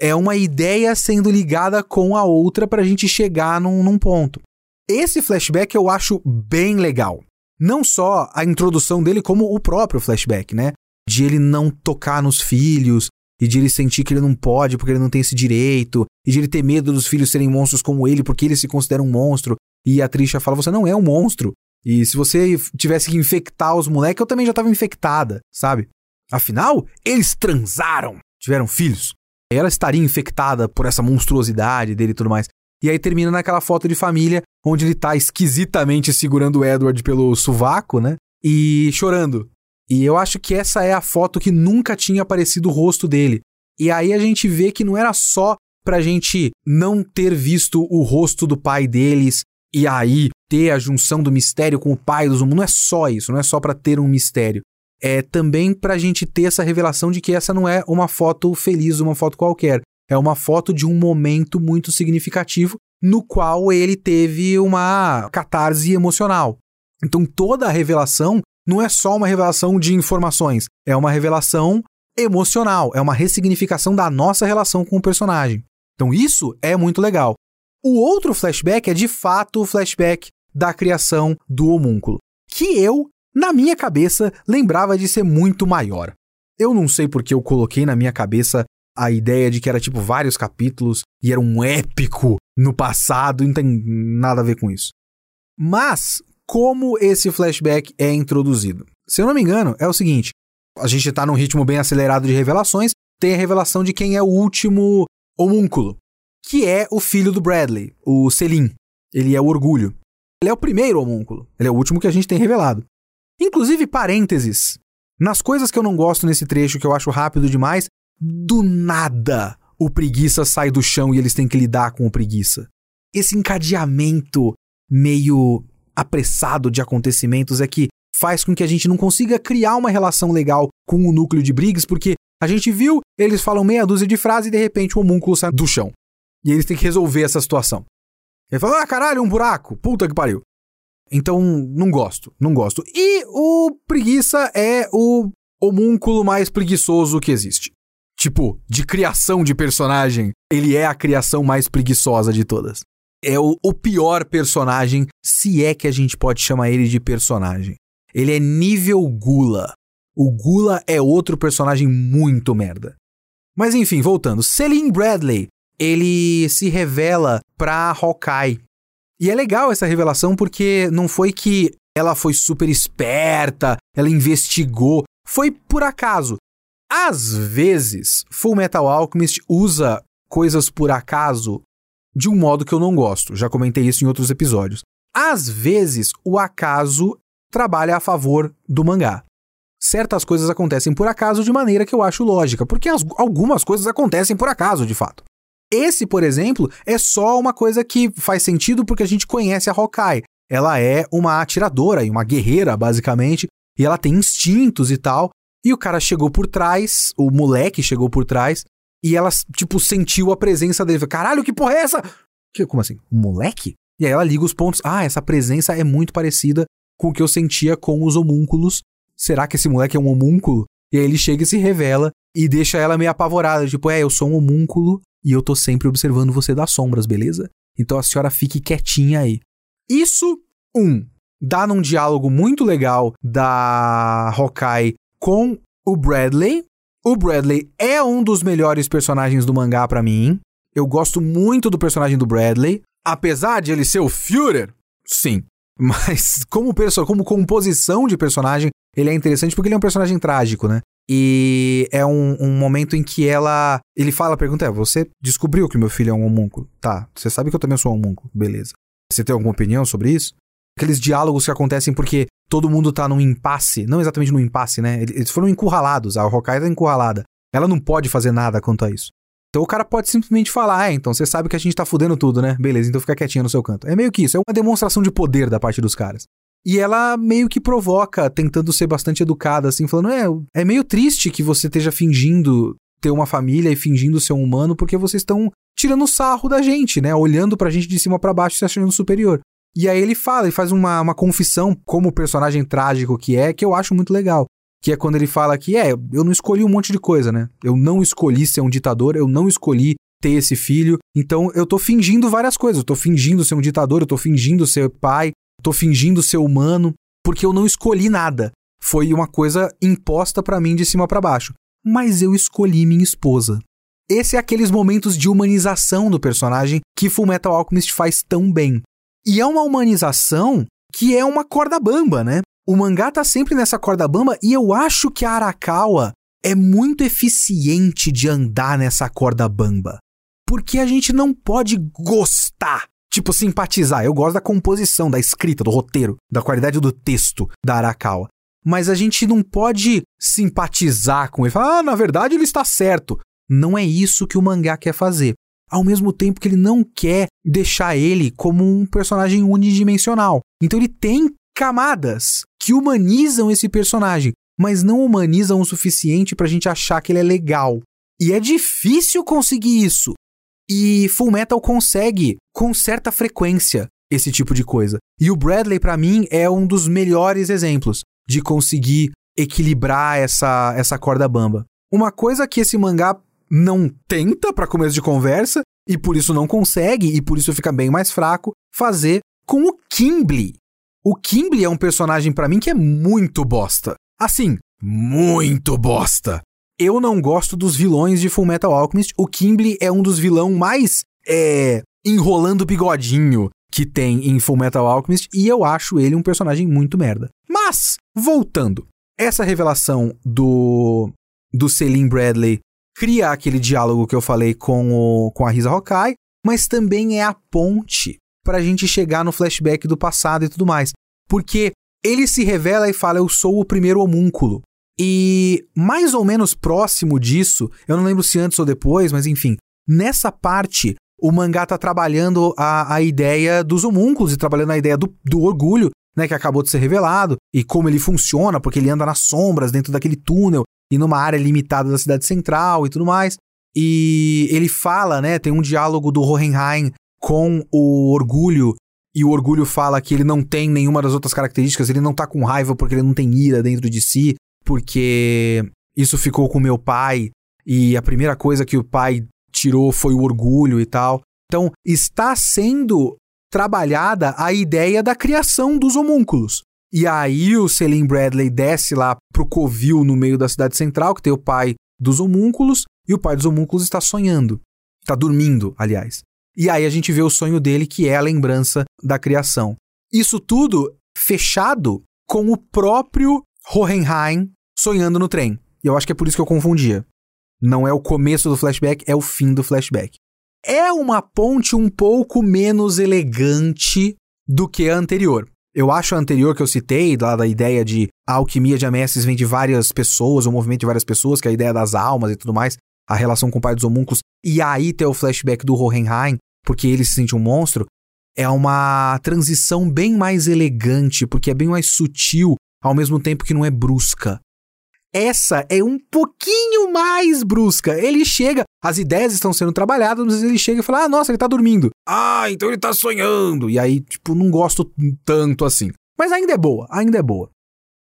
É uma ideia sendo ligada com a outra para a gente chegar num, num ponto. Esse flashback eu acho bem legal. Não só a introdução dele, como o próprio flashback, né? De ele não tocar nos filhos, e de ele sentir que ele não pode porque ele não tem esse direito, e de ele ter medo dos filhos serem monstros como ele porque ele se considera um monstro. E a Trisha fala: Você não é um monstro. E se você tivesse que infectar os moleques, eu também já estava infectada, sabe? Afinal, eles transaram, tiveram filhos. Ela estaria infectada por essa monstruosidade dele e tudo mais. E aí termina naquela foto de família onde ele tá esquisitamente segurando o Edward pelo sovaco, né? E chorando. E eu acho que essa é a foto que nunca tinha aparecido o rosto dele. E aí a gente vê que não era só pra gente não ter visto o rosto do pai deles e aí ter a junção do mistério com o pai dos humanos. Não é só isso, não é só para ter um mistério. é também pra gente ter essa revelação de que essa não é uma foto feliz, uma foto qualquer. É uma foto de um momento muito significativo no qual ele teve uma catarse emocional. Então toda a revelação não é só uma revelação de informações, é uma revelação emocional, é uma ressignificação da nossa relação com o personagem. Então isso é muito legal. O outro flashback é de fato o flashback da criação do homúnculo, que eu, na minha cabeça, lembrava de ser muito maior. Eu não sei porque eu coloquei na minha cabeça a ideia de que era tipo vários capítulos e era um épico no passado, não tem nada a ver com isso. Mas como esse flashback é introduzido? Se eu não me engano, é o seguinte: a gente está num ritmo bem acelerado de revelações, tem a revelação de quem é o último homúnculo, que é o filho do Bradley, o Selim. Ele é o orgulho. Ele é o primeiro homúnculo. Ele é o último que a gente tem revelado. Inclusive, parênteses. Nas coisas que eu não gosto nesse trecho, que eu acho rápido demais, do nada o preguiça sai do chão e eles têm que lidar com o preguiça. Esse encadeamento meio apressado de acontecimentos é que faz com que a gente não consiga criar uma relação legal com o núcleo de Briggs, porque a gente viu, eles falam meia dúzia de frases e de repente o homúnculo sai do chão. E eles têm que resolver essa situação. Ele fala, ah, caralho, um buraco, puta que pariu. Então, não gosto, não gosto. E o preguiça é o homúnculo mais preguiçoso que existe. Tipo, de criação de personagem, ele é a criação mais preguiçosa de todas. É o, o pior personagem, se é que a gente pode chamar ele de personagem. Ele é nível Gula. O Gula é outro personagem muito merda. Mas enfim, voltando. Celine Bradley, ele se revela pra Hawkeye. E é legal essa revelação porque não foi que ela foi super esperta, ela investigou. Foi por acaso. Às vezes, Full Metal Alchemist usa coisas por acaso de um modo que eu não gosto. Já comentei isso em outros episódios. Às vezes, o acaso trabalha a favor do mangá. Certas coisas acontecem por acaso de maneira que eu acho lógica, porque as, algumas coisas acontecem por acaso, de fato. Esse, por exemplo, é só uma coisa que faz sentido porque a gente conhece a Hawkeye. Ela é uma atiradora e uma guerreira, basicamente, e ela tem instintos e tal, e o cara chegou por trás, o moleque chegou por trás, e ela, tipo, sentiu a presença dele. Caralho, que porra é essa? Que, como assim? Um moleque? E aí ela liga os pontos. Ah, essa presença é muito parecida com o que eu sentia com os homúnculos. Será que esse moleque é um homúnculo? E aí ele chega e se revela e deixa ela meio apavorada. Tipo, é, eu sou um homúnculo e eu tô sempre observando você das sombras, beleza? Então a senhora fique quietinha aí. Isso, um, dá num diálogo muito legal da Hawkeye com o Bradley. O Bradley é um dos melhores personagens do mangá para mim. Eu gosto muito do personagem do Bradley. Apesar de ele ser o Führer, sim. Mas como, como composição de personagem, ele é interessante porque ele é um personagem trágico, né? E é um, um, momento em que ela. Ele fala, pergunta: é, você descobriu que meu filho é um homúnculo? Tá, você sabe que eu também sou um homúnculo, beleza. Você tem alguma opinião sobre isso? Aqueles diálogos que acontecem porque todo mundo tá num impasse, não exatamente num impasse, né? Eles foram encurralados, a Hawkeye tá encurralada. Ela não pode fazer nada quanto a isso. Então o cara pode simplesmente falar, ah, então você sabe que a gente tá fudendo tudo, né? Beleza, então fica quietinha no seu canto. É meio que isso, é uma demonstração de poder da parte dos caras. E ela meio que provoca, tentando ser bastante educada, assim, falando: é, é meio triste que você esteja fingindo ter uma família e fingindo ser um humano, porque vocês estão tirando sarro da gente, né? Olhando pra gente de cima para baixo e se achando superior. E aí ele fala, ele faz uma, uma confissão como personagem trágico que é, que eu acho muito legal. Que é quando ele fala que, é, eu não escolhi um monte de coisa, né? Eu não escolhi ser um ditador, eu não escolhi ter esse filho. Então eu tô fingindo várias coisas. Eu tô fingindo ser um ditador, eu tô fingindo ser pai, tô fingindo ser humano, porque eu não escolhi nada. Foi uma coisa imposta para mim de cima para baixo. Mas eu escolhi minha esposa. Esse é aqueles momentos de humanização do personagem que Fullmetal Alchemist faz tão bem. E é uma humanização que é uma corda bamba, né? O mangá tá sempre nessa corda bamba e eu acho que a Arakawa é muito eficiente de andar nessa corda bamba. Porque a gente não pode gostar, tipo simpatizar. Eu gosto da composição, da escrita, do roteiro, da qualidade do texto da Arakawa. Mas a gente não pode simpatizar com ele. Falar, ah, na verdade ele está certo. Não é isso que o mangá quer fazer ao mesmo tempo que ele não quer deixar ele como um personagem unidimensional. Então ele tem camadas que humanizam esse personagem, mas não humanizam o suficiente pra gente achar que ele é legal. E é difícil conseguir isso. E Full Metal consegue, com certa frequência, esse tipo de coisa. E o Bradley, para mim, é um dos melhores exemplos de conseguir equilibrar essa, essa corda bamba. Uma coisa que esse mangá não tenta para começo de conversa, e por isso não consegue, e por isso fica bem mais fraco, fazer com o Kimble. O Kimble é um personagem para mim que é muito bosta. Assim, muito bosta. Eu não gosto dos vilões de Full Metal Alchemist. O Kimble é um dos vilões mais é, enrolando bigodinho que tem em Full Metal Alchemist e eu acho ele um personagem muito merda. Mas, voltando, essa revelação do do Selim Bradley cria aquele diálogo que eu falei com, o, com a Risa Hokai, mas também é a ponte para a gente chegar no flashback do passado e tudo mais. Porque ele se revela e fala: Eu sou o primeiro homúnculo. E mais ou menos próximo disso, eu não lembro se antes ou depois, mas enfim, nessa parte, o mangá tá trabalhando a, a ideia dos homúnculos e trabalhando a ideia do, do orgulho, né, que acabou de ser revelado, e como ele funciona, porque ele anda nas sombras dentro daquele túnel e numa área limitada da cidade central e tudo mais. E ele fala, né, tem um diálogo do Hohenheim com o orgulho e o orgulho fala que ele não tem nenhuma das outras características, ele não tá com raiva porque ele não tem ira dentro de si, porque isso ficou com meu pai e a primeira coisa que o pai tirou foi o orgulho e tal. Então, está sendo trabalhada a ideia da criação dos homúnculos. E aí o Selim Bradley desce lá pro covil no meio da cidade central, que tem o pai dos homúnculos, e o pai dos homúnculos está sonhando. Está dormindo, aliás. E aí a gente vê o sonho dele, que é a lembrança da criação. Isso tudo fechado com o próprio Hohenheim sonhando no trem. E eu acho que é por isso que eu confundia. Não é o começo do flashback, é o fim do flashback. É uma ponte um pouco menos elegante do que a anterior. Eu acho a anterior que eu citei, lá da ideia de a alquimia de Amesses vem de várias pessoas, o movimento de várias pessoas, que é a ideia das almas e tudo mais, a relação com o pai dos homúnculos, e aí ter o flashback do Hohenheim, porque ele se sente um monstro, é uma transição bem mais elegante, porque é bem mais sutil, ao mesmo tempo que não é brusca. Essa é um pouquinho mais brusca. Ele chega, as ideias estão sendo trabalhadas, mas ele chega e fala: Ah, nossa, ele tá dormindo. Ah, então ele tá sonhando. E aí, tipo, não gosto tanto assim. Mas ainda é boa, ainda é boa.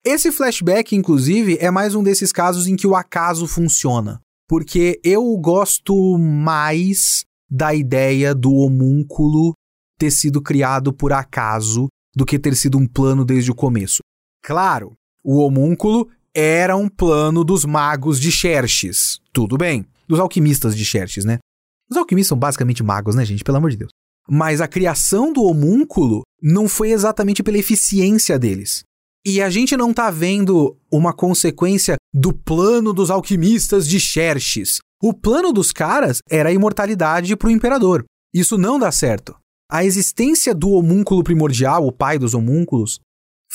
Esse flashback, inclusive, é mais um desses casos em que o acaso funciona porque eu gosto mais da ideia do homúnculo ter sido criado por acaso do que ter sido um plano desde o começo. Claro, o homúnculo era um plano dos magos de Xerxes. Tudo bem. Dos alquimistas de Xerxes, né? Os alquimistas são basicamente magos, né, gente? Pelo amor de Deus. Mas a criação do homúnculo não foi exatamente pela eficiência deles. E a gente não tá vendo uma consequência do plano dos alquimistas de Xerxes. O plano dos caras era a imortalidade pro imperador. Isso não dá certo. A existência do homúnculo primordial, o pai dos homúnculos,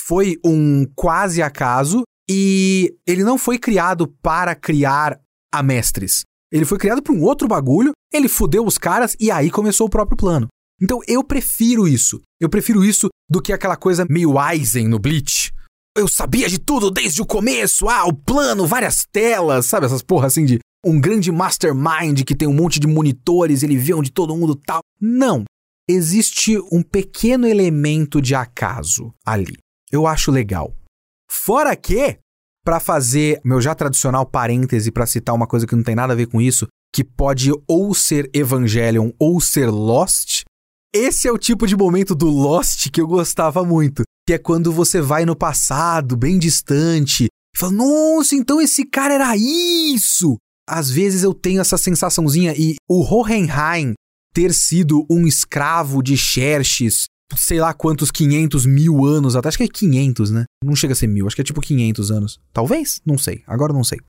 foi um quase acaso e ele não foi criado para criar a mestres. Ele foi criado por um outro bagulho, ele fudeu os caras e aí começou o próprio plano. Então eu prefiro isso. Eu prefiro isso do que aquela coisa meio Aizen no Bleach, eu sabia de tudo desde o começo, ah, o plano, várias telas, sabe? Essas porra assim de um grande mastermind que tem um monte de monitores, ele vê onde todo mundo tá. Não. Existe um pequeno elemento de acaso ali. Eu acho legal. Fora que, para fazer meu já tradicional parêntese para citar uma coisa que não tem nada a ver com isso, que pode ou ser Evangelion ou ser Lost, esse é o tipo de momento do Lost que eu gostava muito que é quando você vai no passado, bem distante, e fala: Nossa, então esse cara era isso! Às vezes eu tenho essa sensaçãozinha, e o Hohenheim ter sido um escravo de Xerxes, sei lá quantos 500 mil anos, até acho que é 500, né? Não chega a ser mil, acho que é tipo 500 anos. Talvez? Não sei, agora não sei.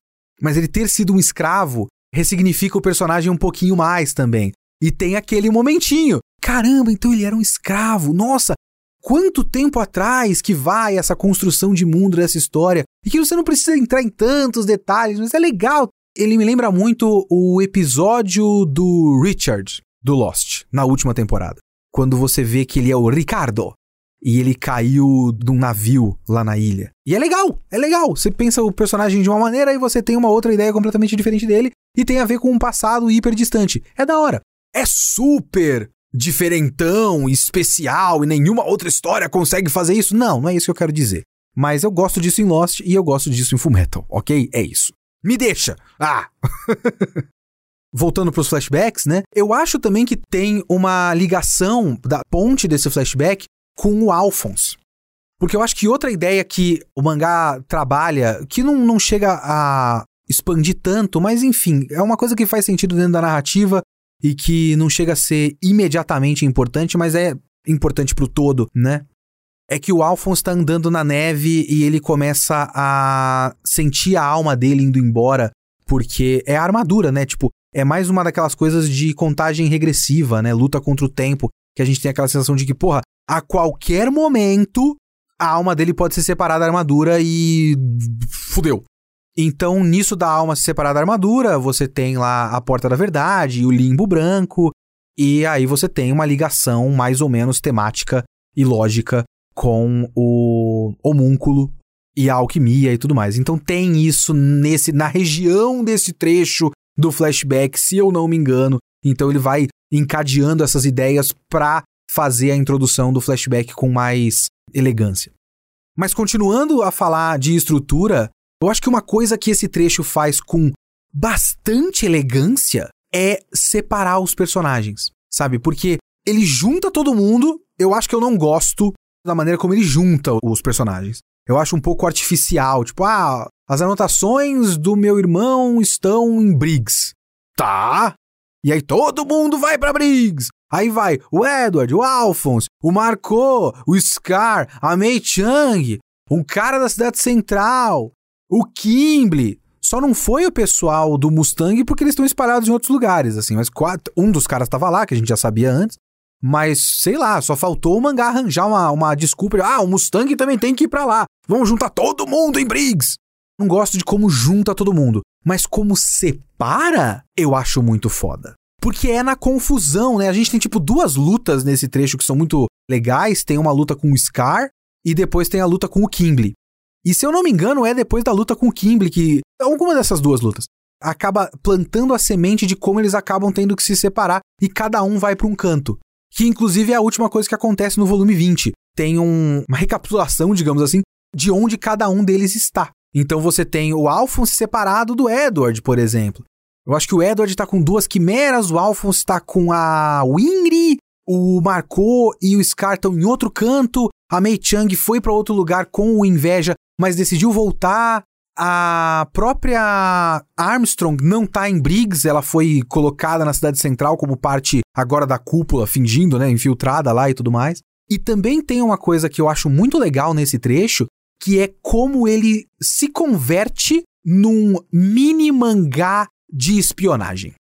Mas ele ter sido um escravo ressignifica o personagem um pouquinho mais também. E tem aquele momentinho. Caramba, então ele era um escravo. Nossa, quanto tempo atrás que vai essa construção de mundo dessa história e que você não precisa entrar em tantos detalhes, mas é legal. Ele me lembra muito o episódio do Richard do Lost na última temporada, quando você vê que ele é o Ricardo. e ele caiu de um navio lá na ilha. E é legal, é legal. Você pensa o personagem de uma maneira e você tem uma outra ideia completamente diferente dele e tem a ver com um passado hiper distante. É da hora. É super diferentão, especial e nenhuma outra história consegue fazer isso. Não, não é isso que eu quero dizer. Mas eu gosto disso em Lost e eu gosto disso em Fullmetal, ok? É isso. Me deixa! Ah! Voltando para os flashbacks, né? Eu acho também que tem uma ligação da ponte desse flashback com o Alphonse. Porque eu acho que outra ideia que o mangá trabalha, que não, não chega a expandir tanto, mas enfim, é uma coisa que faz sentido dentro da narrativa e que não chega a ser imediatamente importante, mas é importante pro todo, né? É que o Alphonse tá andando na neve e ele começa a sentir a alma dele indo embora, porque é a armadura, né? Tipo, é mais uma daquelas coisas de contagem regressiva, né? Luta contra o tempo, que a gente tem aquela sensação de que, porra, a qualquer momento a alma dele pode se separar da armadura e fudeu. Então, nisso da alma se separar da armadura, você tem lá a Porta da Verdade, o Limbo Branco, e aí você tem uma ligação mais ou menos temática e lógica com o homúnculo e a alquimia e tudo mais. Então tem isso nesse na região desse trecho do flashback, se eu não me engano. Então ele vai encadeando essas ideias para fazer a introdução do flashback com mais elegância. Mas continuando a falar de estrutura, eu acho que uma coisa que esse trecho faz com bastante elegância é separar os personagens, sabe? Porque ele junta todo mundo, eu acho que eu não gosto da maneira como ele junta os personagens. Eu acho um pouco artificial, tipo, ah, as anotações do meu irmão estão em Briggs. Tá. E aí todo mundo vai para Briggs. Aí vai o Edward, o Alphonse, o Marco, o Scar, a Mei Chang, um cara da cidade central, o Kimble. Só não foi o pessoal do Mustang porque eles estão espalhados em outros lugares, assim. Mas quatro, um dos caras estava lá, que a gente já sabia antes. Mas, sei lá, só faltou o mangá arranjar uma, uma desculpa. Ah, o Mustang também tem que ir pra lá. Vamos juntar todo mundo em Briggs. Não gosto de como junta todo mundo. Mas como separa, eu acho muito foda. Porque é na confusão, né? A gente tem, tipo, duas lutas nesse trecho que são muito legais. Tem uma luta com o Scar e depois tem a luta com o Kimble. E se eu não me engano, é depois da luta com o Kimble que. Alguma dessas duas lutas. Acaba plantando a semente de como eles acabam tendo que se separar e cada um vai para um canto. Que inclusive é a última coisa que acontece no volume 20. Tem um, uma recapitulação, digamos assim, de onde cada um deles está. Então você tem o Alphonse separado do Edward, por exemplo. Eu acho que o Edward tá com duas quimeras, o Alphonse tá com a Winry, o Marco e o Scar estão em outro canto, a Mei Chang foi para outro lugar com o Inveja mas decidiu voltar. A própria Armstrong não tá em Briggs, ela foi colocada na cidade central como parte agora da cúpula, fingindo, né, infiltrada lá e tudo mais. E também tem uma coisa que eu acho muito legal nesse trecho, que é como ele se converte num mini mangá de espionagem.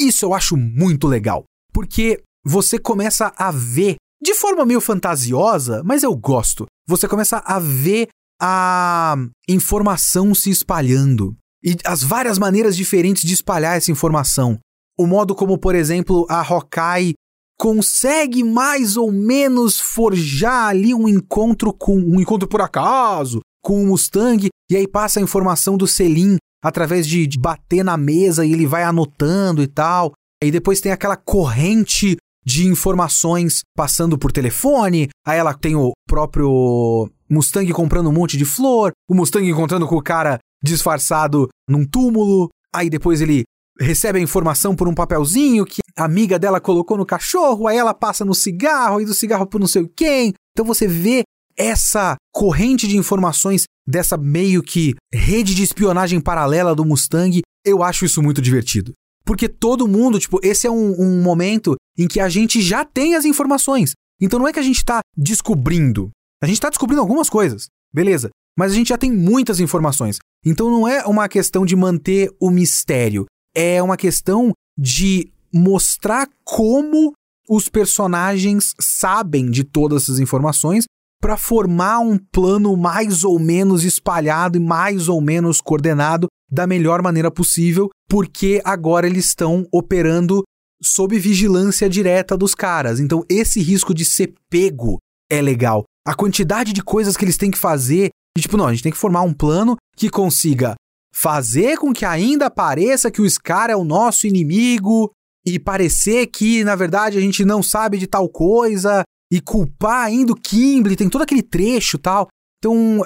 Isso eu acho muito legal, porque você começa a ver, de forma meio fantasiosa, mas eu gosto, você começa a ver a informação se espalhando e as várias maneiras diferentes de espalhar essa informação. O modo como, por exemplo, a Hawkeye consegue mais ou menos forjar ali um encontro com um encontro por acaso com o Mustang e aí passa a informação do Selim através de, de bater na mesa e ele vai anotando e tal. Aí depois tem aquela corrente de informações passando por telefone. Aí ela tem o próprio Mustang comprando um monte de flor, o Mustang encontrando com o cara disfarçado num túmulo. Aí depois ele recebe a informação por um papelzinho que a amiga dela colocou no cachorro, aí ela passa no cigarro, e do cigarro por não sei quem. Então você vê essa corrente de informações dessa meio que rede de espionagem paralela do Mustang, eu acho isso muito divertido. Porque todo mundo, tipo, esse é um, um momento em que a gente já tem as informações. Então não é que a gente está descobrindo. A gente está descobrindo algumas coisas, beleza. Mas a gente já tem muitas informações. Então não é uma questão de manter o mistério. É uma questão de mostrar como os personagens sabem de todas essas informações para formar um plano mais ou menos espalhado e mais ou menos coordenado da melhor maneira possível, porque agora eles estão operando sob vigilância direta dos caras. Então esse risco de ser pego é legal. A quantidade de coisas que eles têm que fazer. E, tipo, não, a gente tem que formar um plano que consiga fazer com que ainda pareça que o Scar é o nosso inimigo e parecer que, na verdade, a gente não sabe de tal coisa e culpar ainda o Kimble, tem todo aquele trecho tal. Então,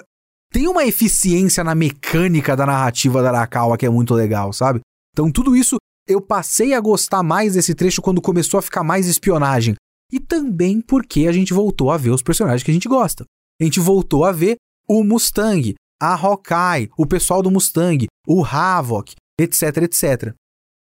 tem uma eficiência na mecânica da narrativa da Arakawa que é muito legal, sabe? Então, tudo isso eu passei a gostar mais desse trecho quando começou a ficar mais espionagem. E também porque a gente voltou a ver os personagens que a gente gosta. A gente voltou a ver o Mustang, a Hawkeye, o pessoal do Mustang, o Havok, etc, etc.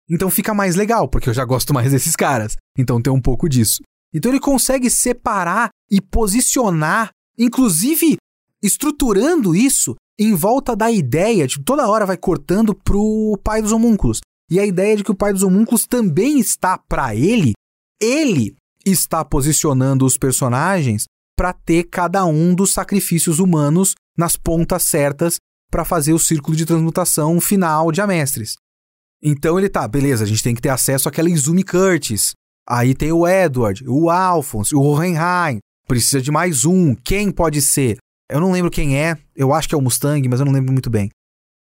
Então fica mais legal, porque eu já gosto mais desses caras. Então tem um pouco disso. Então ele consegue separar e posicionar, inclusive estruturando isso em volta da ideia, tipo, toda hora vai cortando pro pai dos homúnculos. E a ideia de que o pai dos homúnculos também está para ele, ele está posicionando os personagens para ter cada um dos sacrifícios humanos nas pontas certas para fazer o círculo de transmutação final de Amestres. Então ele tá, beleza, a gente tem que ter acesso àquela Izumi Curtis. Aí tem o Edward, o Alphonse, o Hohenheim. Precisa de mais um. Quem pode ser? Eu não lembro quem é. Eu acho que é o Mustang, mas eu não lembro muito bem.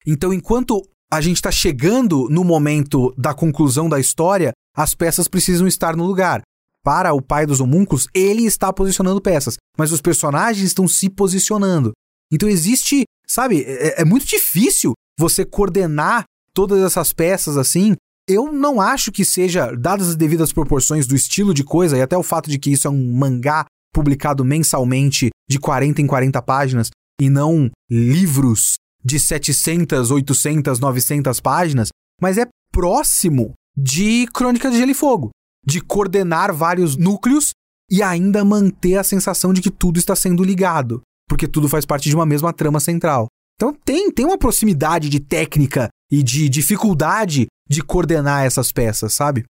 Então, enquanto a gente está chegando no momento da conclusão da história, as peças precisam estar no lugar. Para o pai dos homúnculos, ele está posicionando peças, mas os personagens estão se posicionando. Então existe, sabe, é, é, é muito difícil você coordenar todas essas peças assim. Eu não acho que seja, dadas as devidas proporções do estilo de coisa e até o fato de que isso é um mangá publicado mensalmente de 40 em 40 páginas e não livros de 700, 800, 900 páginas, mas é próximo de Crônica de Gelo e Fogo, de coordenar vários núcleos e ainda manter a sensação de que tudo está sendo ligado, porque tudo faz parte de uma mesma trama central. Então tem, tem uma proximidade de técnica e de dificuldade de coordenar essas peças, sabe?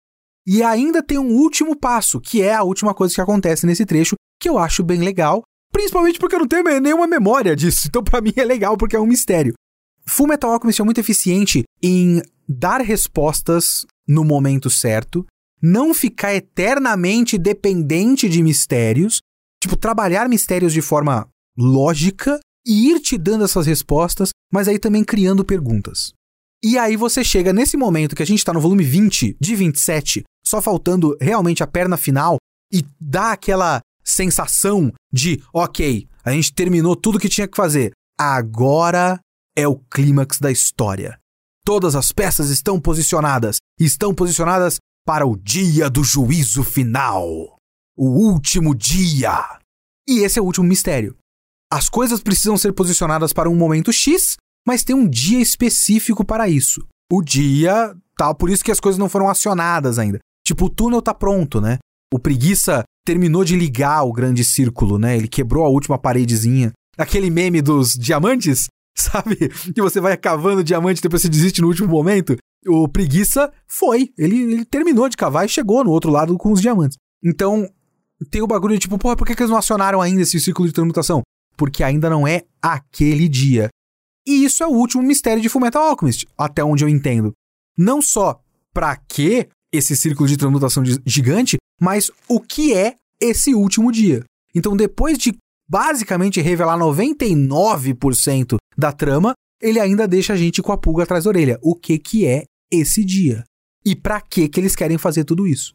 E ainda tem um último passo, que é a última coisa que acontece nesse trecho, que eu acho bem legal, Principalmente porque eu não tenho nenhuma memória disso. Então, para mim, é legal porque é um mistério. Full Metal Alchemist é muito eficiente em dar respostas no momento certo, não ficar eternamente dependente de mistérios, tipo, trabalhar mistérios de forma lógica e ir te dando essas respostas, mas aí também criando perguntas. E aí você chega nesse momento que a gente tá no volume 20 de 27, só faltando realmente a perna final, e dá aquela sensação de, ok, a gente terminou tudo que tinha que fazer. Agora é o clímax da história. Todas as peças estão posicionadas, estão posicionadas para o dia do juízo final. O último dia. E esse é o último mistério. As coisas precisam ser posicionadas para um momento X, mas tem um dia específico para isso. O dia tal, por isso que as coisas não foram acionadas ainda. Tipo, o túnel tá pronto, né? O preguiça terminou de ligar o grande círculo, né? Ele quebrou a última paredezinha. Aquele meme dos diamantes, sabe? Que você vai cavando diamante e depois você desiste no último momento. O preguiça foi. Ele, ele terminou de cavar e chegou no outro lado com os diamantes. Então, tem o bagulho de tipo, porra, por que, que eles não acionaram ainda esse círculo de transmutação? Porque ainda não é aquele dia. E isso é o último mistério de Fullmetal Alchemist, até onde eu entendo. Não só pra que esse círculo de transmutação gigante, mas o que é esse último dia. Então, depois de basicamente revelar 99% da trama, ele ainda deixa a gente com a pulga atrás da orelha. O que que é esse dia? E para que que eles querem fazer tudo isso?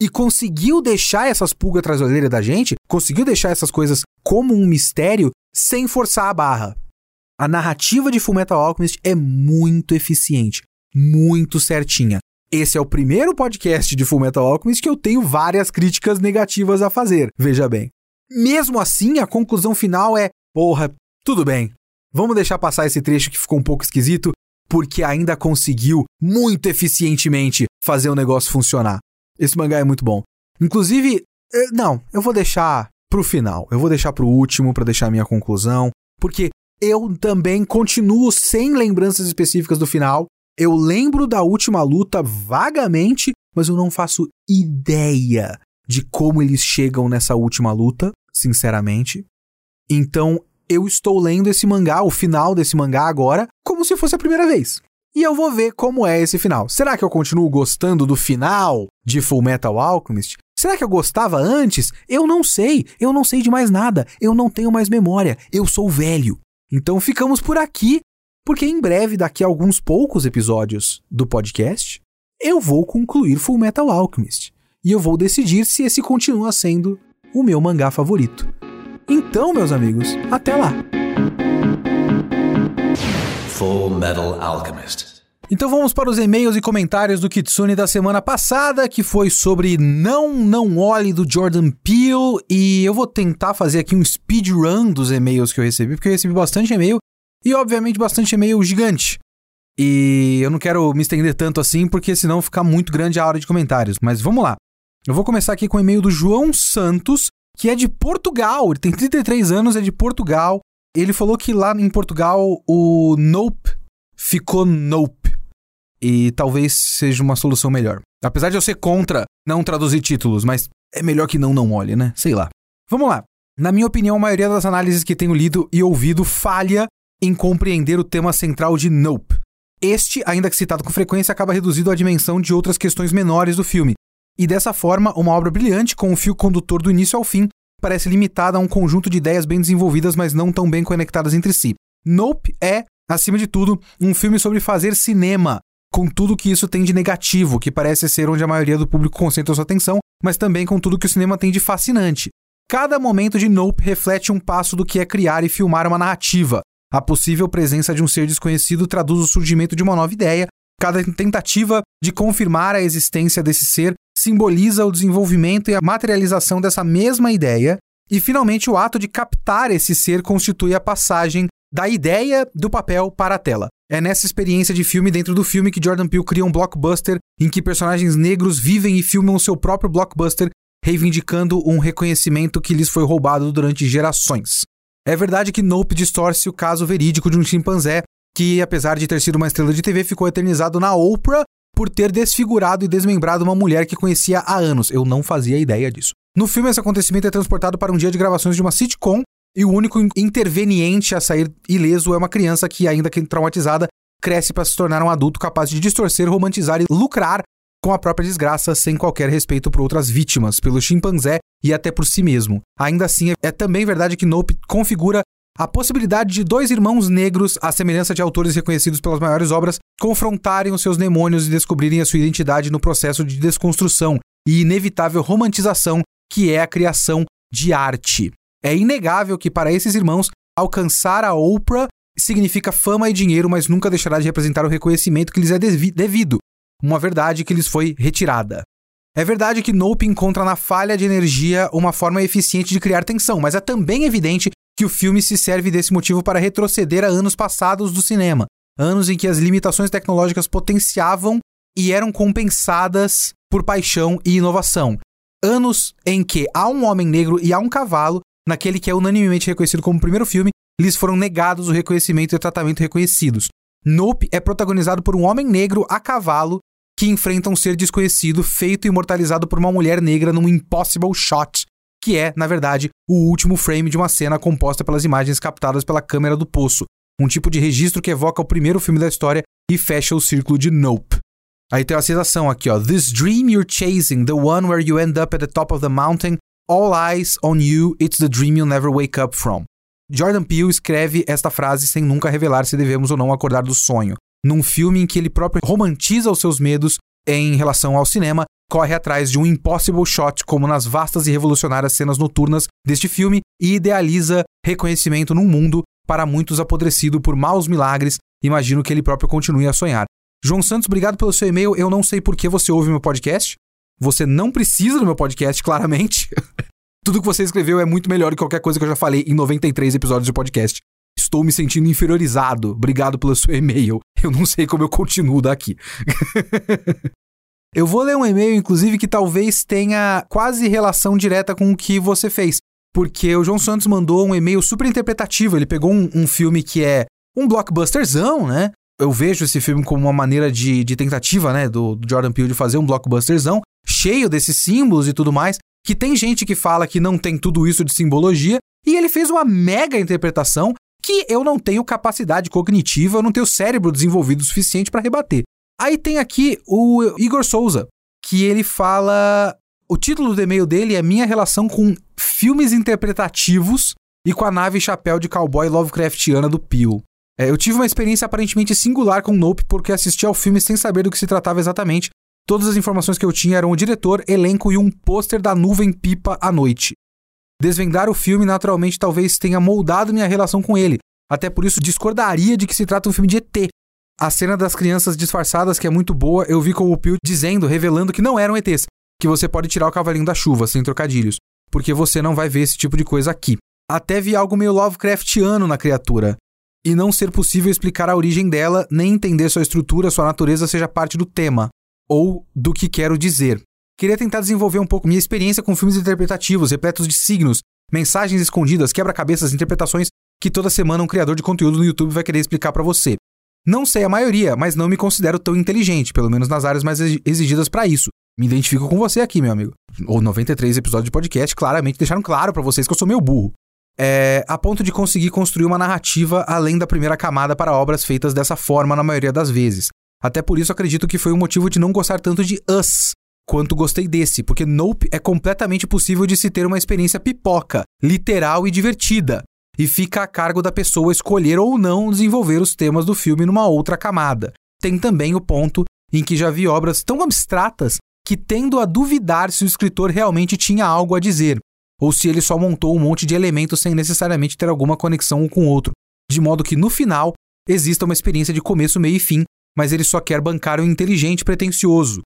E conseguiu deixar essas pulgas atrás da orelha da gente, conseguiu deixar essas coisas como um mistério sem forçar a barra. A narrativa de Fullmetal Alchemist é muito eficiente, muito certinha. Esse é o primeiro podcast de Fullmetal Alchemist que eu tenho várias críticas negativas a fazer, veja bem. Mesmo assim, a conclusão final é: porra, tudo bem. Vamos deixar passar esse trecho que ficou um pouco esquisito, porque ainda conseguiu muito eficientemente fazer o negócio funcionar. Esse mangá é muito bom. Inclusive, eh, não, eu vou deixar pro final. Eu vou deixar pro último para deixar a minha conclusão, porque eu também continuo sem lembranças específicas do final. Eu lembro da última luta vagamente, mas eu não faço ideia de como eles chegam nessa última luta, sinceramente. Então, eu estou lendo esse mangá, o final desse mangá agora, como se fosse a primeira vez. E eu vou ver como é esse final. Será que eu continuo gostando do final de Full Metal Alchemist? Será que eu gostava antes? Eu não sei. Eu não sei de mais nada. Eu não tenho mais memória. Eu sou velho. Então ficamos por aqui, porque em breve, daqui a alguns poucos episódios do podcast, eu vou concluir Full Metal Alchemist. E eu vou decidir se esse continua sendo o meu mangá favorito. Então, meus amigos, até lá! Full Metal Alchemist. Então vamos para os e-mails e comentários do Kitsune da semana passada, que foi sobre Não Não Olhe do Jordan Peele, e eu vou tentar fazer aqui um speedrun dos e-mails que eu recebi, porque eu recebi bastante e-mail e obviamente bastante e-mail gigante. E eu não quero me estender tanto assim, porque senão fica muito grande a hora de comentários. Mas vamos lá. Eu vou começar aqui com o e-mail do João Santos, que é de Portugal. Ele tem 33 anos, é de Portugal ele falou que lá em Portugal o Nope ficou Nope. E talvez seja uma solução melhor. Apesar de eu ser contra não traduzir títulos, mas é melhor que não não olhe, né? Sei lá. Vamos lá. Na minha opinião, a maioria das análises que tenho lido e ouvido falha em compreender o tema central de Nope. Este, ainda que citado com frequência, acaba reduzido à dimensão de outras questões menores do filme. E dessa forma, uma obra brilhante com um fio condutor do início ao fim parece limitada a um conjunto de ideias bem desenvolvidas, mas não tão bem conectadas entre si. Nope é, acima de tudo, um filme sobre fazer cinema, com tudo que isso tem de negativo, que parece ser onde a maioria do público concentra sua atenção, mas também com tudo que o cinema tem de fascinante. Cada momento de Nope reflete um passo do que é criar e filmar uma narrativa. A possível presença de um ser desconhecido traduz o surgimento de uma nova ideia. Cada tentativa de confirmar a existência desse ser simboliza o desenvolvimento e a materialização dessa mesma ideia, e finalmente o ato de captar esse ser constitui a passagem da ideia do papel para a tela. É nessa experiência de filme dentro do filme que Jordan Peele cria um blockbuster em que personagens negros vivem e filmam seu próprio blockbuster, reivindicando um reconhecimento que lhes foi roubado durante gerações. É verdade que Nope distorce o caso verídico de um chimpanzé que, apesar de ter sido uma estrela de TV, ficou eternizado na Oprah por ter desfigurado e desmembrado uma mulher que conhecia há anos. Eu não fazia ideia disso. No filme, esse acontecimento é transportado para um dia de gravações de uma sitcom e o único interveniente a sair ileso é uma criança que, ainda que traumatizada, cresce para se tornar um adulto capaz de distorcer, romantizar e lucrar com a própria desgraça sem qualquer respeito por outras vítimas, pelo chimpanzé e até por si mesmo. Ainda assim, é também verdade que Nope configura a possibilidade de dois irmãos negros, à semelhança de autores reconhecidos pelas maiores obras, confrontarem os seus demônios e descobrirem a sua identidade no processo de desconstrução e inevitável romantização que é a criação de arte. É inegável que para esses irmãos alcançar a Oprah significa fama e dinheiro, mas nunca deixará de representar o reconhecimento que lhes é devido, uma verdade que lhes foi retirada. É verdade que Nope encontra na falha de energia uma forma eficiente de criar tensão, mas é também evidente que o filme se serve desse motivo para retroceder a anos passados do cinema, anos em que as limitações tecnológicas potenciavam e eram compensadas por paixão e inovação. Anos em que há um homem negro e há um cavalo, naquele que é unanimemente reconhecido como o primeiro filme, lhes foram negados o reconhecimento e o tratamento reconhecidos. Nope é protagonizado por um homem negro a cavalo que enfrenta um ser desconhecido feito e imortalizado por uma mulher negra num impossible shot que é, na verdade, o último frame de uma cena composta pelas imagens captadas pela câmera do poço, um tipo de registro que evoca o primeiro filme da história e fecha o círculo de Nope. Aí tem a citação aqui, ó. This dream you're chasing, the one where you end up at the top of the mountain, all eyes on you, it's the dream you'll never wake up from. Jordan Peele escreve esta frase sem nunca revelar se devemos ou não acordar do sonho, num filme em que ele próprio romantiza os seus medos em relação ao cinema corre atrás de um impossible shot, como nas vastas e revolucionárias cenas noturnas deste filme, e idealiza reconhecimento num mundo para muitos apodrecido por maus milagres. Imagino que ele próprio continue a sonhar. João Santos, obrigado pelo seu e-mail. Eu não sei por que você ouve meu podcast. Você não precisa do meu podcast, claramente. Tudo que você escreveu é muito melhor que qualquer coisa que eu já falei em 93 episódios de podcast. Estou me sentindo inferiorizado. Obrigado pelo seu e-mail. Eu não sei como eu continuo daqui. Eu vou ler um e-mail, inclusive, que talvez tenha quase relação direta com o que você fez. Porque o João Santos mandou um e-mail super interpretativo. Ele pegou um, um filme que é um blockbusterzão, né? Eu vejo esse filme como uma maneira de, de tentativa, né, do, do Jordan Peele de fazer um blockbusterzão, cheio desses símbolos e tudo mais, que tem gente que fala que não tem tudo isso de simbologia, e ele fez uma mega interpretação que eu não tenho capacidade cognitiva, eu não tenho cérebro desenvolvido o suficiente para rebater. Aí tem aqui o Igor Souza, que ele fala O título do e-mail dele é Minha relação com filmes interpretativos e com a nave chapéu de cowboy Lovecraftiana do Peel. É, eu tive uma experiência aparentemente singular com Nope porque assisti ao filme sem saber do que se tratava exatamente. Todas as informações que eu tinha eram o diretor, elenco e um pôster da nuvem pipa à noite. Desvendar o filme naturalmente talvez tenha moldado minha relação com ele. Até por isso discordaria de que se trata um filme de ET. A cena das crianças disfarçadas, que é muito boa, eu vi com o Pio dizendo, revelando que não eram ETs, que você pode tirar o cavalinho da chuva, sem trocadilhos, porque você não vai ver esse tipo de coisa aqui. Até vi algo meio Lovecraftiano na criatura e não ser possível explicar a origem dela, nem entender sua estrutura, sua natureza seja parte do tema, ou do que quero dizer. Queria tentar desenvolver um pouco minha experiência com filmes interpretativos, repletos de signos, mensagens escondidas, quebra-cabeças, interpretações que toda semana um criador de conteúdo no YouTube vai querer explicar para você. Não sei a maioria, mas não me considero tão inteligente, pelo menos nas áreas mais exigidas para isso. Me identifico com você aqui, meu amigo. Ou 93 episódios de podcast claramente deixaram claro para vocês que eu sou meio burro é, a ponto de conseguir construir uma narrativa além da primeira camada para obras feitas dessa forma na maioria das vezes. Até por isso acredito que foi o motivo de não gostar tanto de Us, quanto gostei desse, porque Nope é completamente possível de se ter uma experiência pipoca, literal e divertida, e fica a cargo da pessoa escolher ou não desenvolver os temas do filme numa outra camada. Tem também o ponto em que já vi obras tão abstratas que tendo a duvidar se o escritor realmente tinha algo a dizer, ou se ele só montou um monte de elementos sem necessariamente ter alguma conexão um com o outro, de modo que no final exista uma experiência de começo, meio e fim, mas ele só quer bancar o inteligente pretencioso.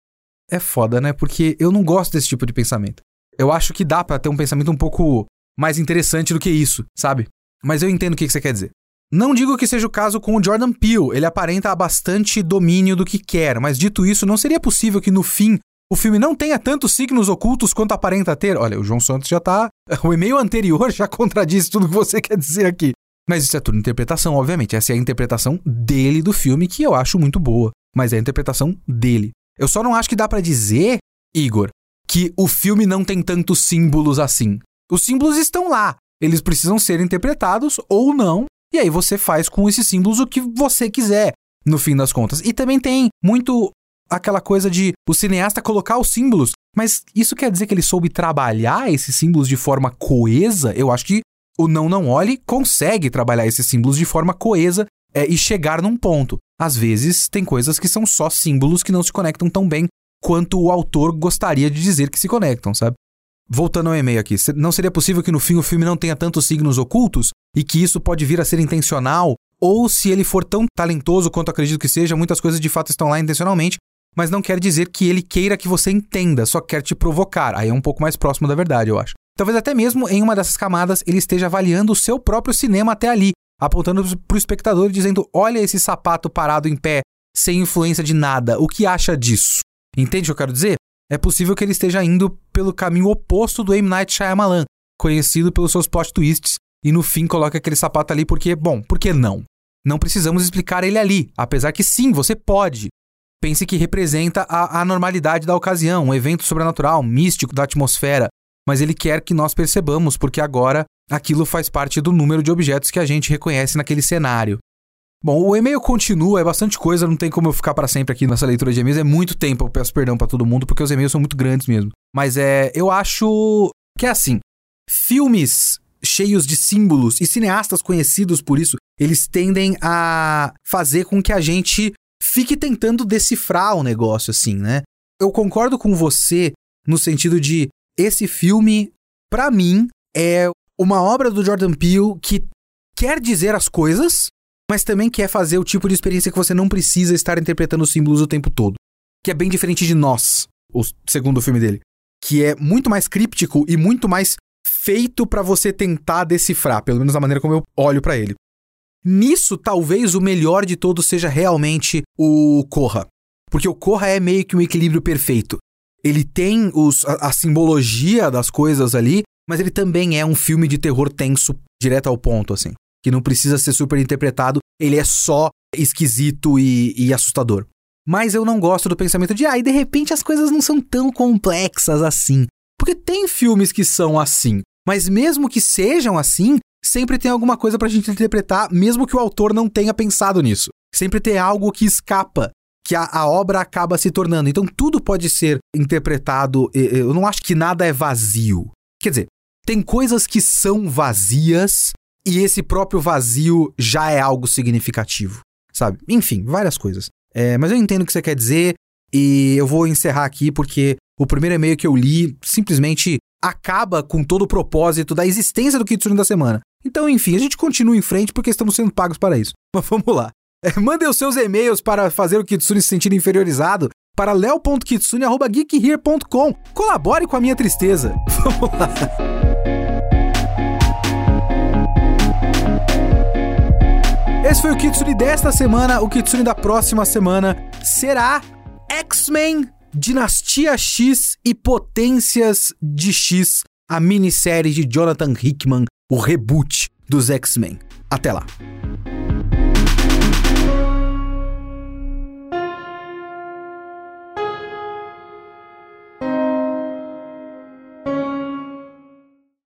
É foda, né? Porque eu não gosto desse tipo de pensamento. Eu acho que dá para ter um pensamento um pouco mais interessante do que isso, sabe? Mas eu entendo o que você quer dizer. Não digo que seja o caso com o Jordan Peele, ele aparenta bastante domínio do que quer, mas dito isso, não seria possível que no fim o filme não tenha tantos signos ocultos quanto aparenta ter. Olha, o João Santos já tá. O e-mail anterior já contradiz tudo que você quer dizer aqui. Mas isso é tudo interpretação, obviamente. Essa é a interpretação dele do filme, que eu acho muito boa. Mas é a interpretação dele. Eu só não acho que dá para dizer, Igor, que o filme não tem tantos símbolos assim. Os símbolos estão lá. Eles precisam ser interpretados ou não. E aí você faz com esses símbolos o que você quiser, no fim das contas. E também tem muito aquela coisa de o cineasta colocar os símbolos, mas isso quer dizer que ele soube trabalhar esses símbolos de forma coesa? Eu acho que o Não Não Olhe consegue trabalhar esses símbolos de forma coesa é, e chegar num ponto. Às vezes tem coisas que são só símbolos que não se conectam tão bem quanto o autor gostaria de dizer que se conectam, sabe? Voltando ao e-mail aqui, não seria possível que no fim o filme não tenha tantos signos ocultos e que isso pode vir a ser intencional? Ou se ele for tão talentoso quanto acredito que seja, muitas coisas de fato estão lá intencionalmente mas não quer dizer que ele queira que você entenda, só quer te provocar. Aí é um pouco mais próximo da verdade, eu acho. Talvez até mesmo em uma dessas camadas ele esteja avaliando o seu próprio cinema até ali, apontando para o espectador e dizendo: Olha esse sapato parado em pé, sem influência de nada, o que acha disso? Entende o que eu quero dizer? É possível que ele esteja indo pelo caminho oposto do M. Night Shyamalan, conhecido pelos seus plot twists, e no fim coloca aquele sapato ali porque, bom, por que não? Não precisamos explicar ele ali, apesar que sim, você pode pense que representa a anormalidade da ocasião, um evento sobrenatural, místico da atmosfera, mas ele quer que nós percebamos, porque agora aquilo faz parte do número de objetos que a gente reconhece naquele cenário. Bom, o e-mail continua, é bastante coisa, não tem como eu ficar para sempre aqui nessa leitura de e-mails, é muito tempo, eu peço perdão para todo mundo, porque os e-mails são muito grandes mesmo. Mas é, eu acho que é assim, filmes cheios de símbolos e cineastas conhecidos por isso, eles tendem a fazer com que a gente fique tentando decifrar o negócio, assim, né? Eu concordo com você no sentido de esse filme, para mim, é uma obra do Jordan Peele que quer dizer as coisas, mas também quer fazer o tipo de experiência que você não precisa estar interpretando os símbolos o tempo todo. Que é bem diferente de Nós, o segundo filme dele. Que é muito mais críptico e muito mais feito para você tentar decifrar, pelo menos da maneira como eu olho para ele. Nisso, talvez o melhor de todos seja realmente o Corra. Porque o Corra é meio que um equilíbrio perfeito. Ele tem os, a, a simbologia das coisas ali, mas ele também é um filme de terror tenso, direto ao ponto, assim. Que não precisa ser super interpretado, ele é só esquisito e, e assustador. Mas eu não gosto do pensamento de, ah, e de repente as coisas não são tão complexas assim. Porque tem filmes que são assim. Mas mesmo que sejam assim, sempre tem alguma coisa pra gente interpretar, mesmo que o autor não tenha pensado nisso. Sempre tem algo que escapa, que a, a, obra acaba se tornando. Então tudo pode ser interpretado. Eu não acho que nada é vazio. Quer dizer, tem coisas que são vazias e esse próprio vazio já é algo significativo, sabe? Enfim, várias coisas. É, mas eu entendo o que você quer dizer e eu vou encerrar aqui porque o primeiro e-mail que eu li simplesmente acaba com todo o propósito da existência do Kitsune da semana. Então, enfim, a gente continua em frente porque estamos sendo pagos para isso. Mas vamos lá. É, mandem os seus e-mails para fazer o Kitsune se sentir inferiorizado para leo.kitsune.geekhere.com. Colabore com a minha tristeza. Vamos lá. Esse foi o Kitsune desta semana. O Kitsune da próxima semana será X-Men Dinastia X e Potências de X, a minissérie de Jonathan Hickman, o reboot dos X-Men. Até lá.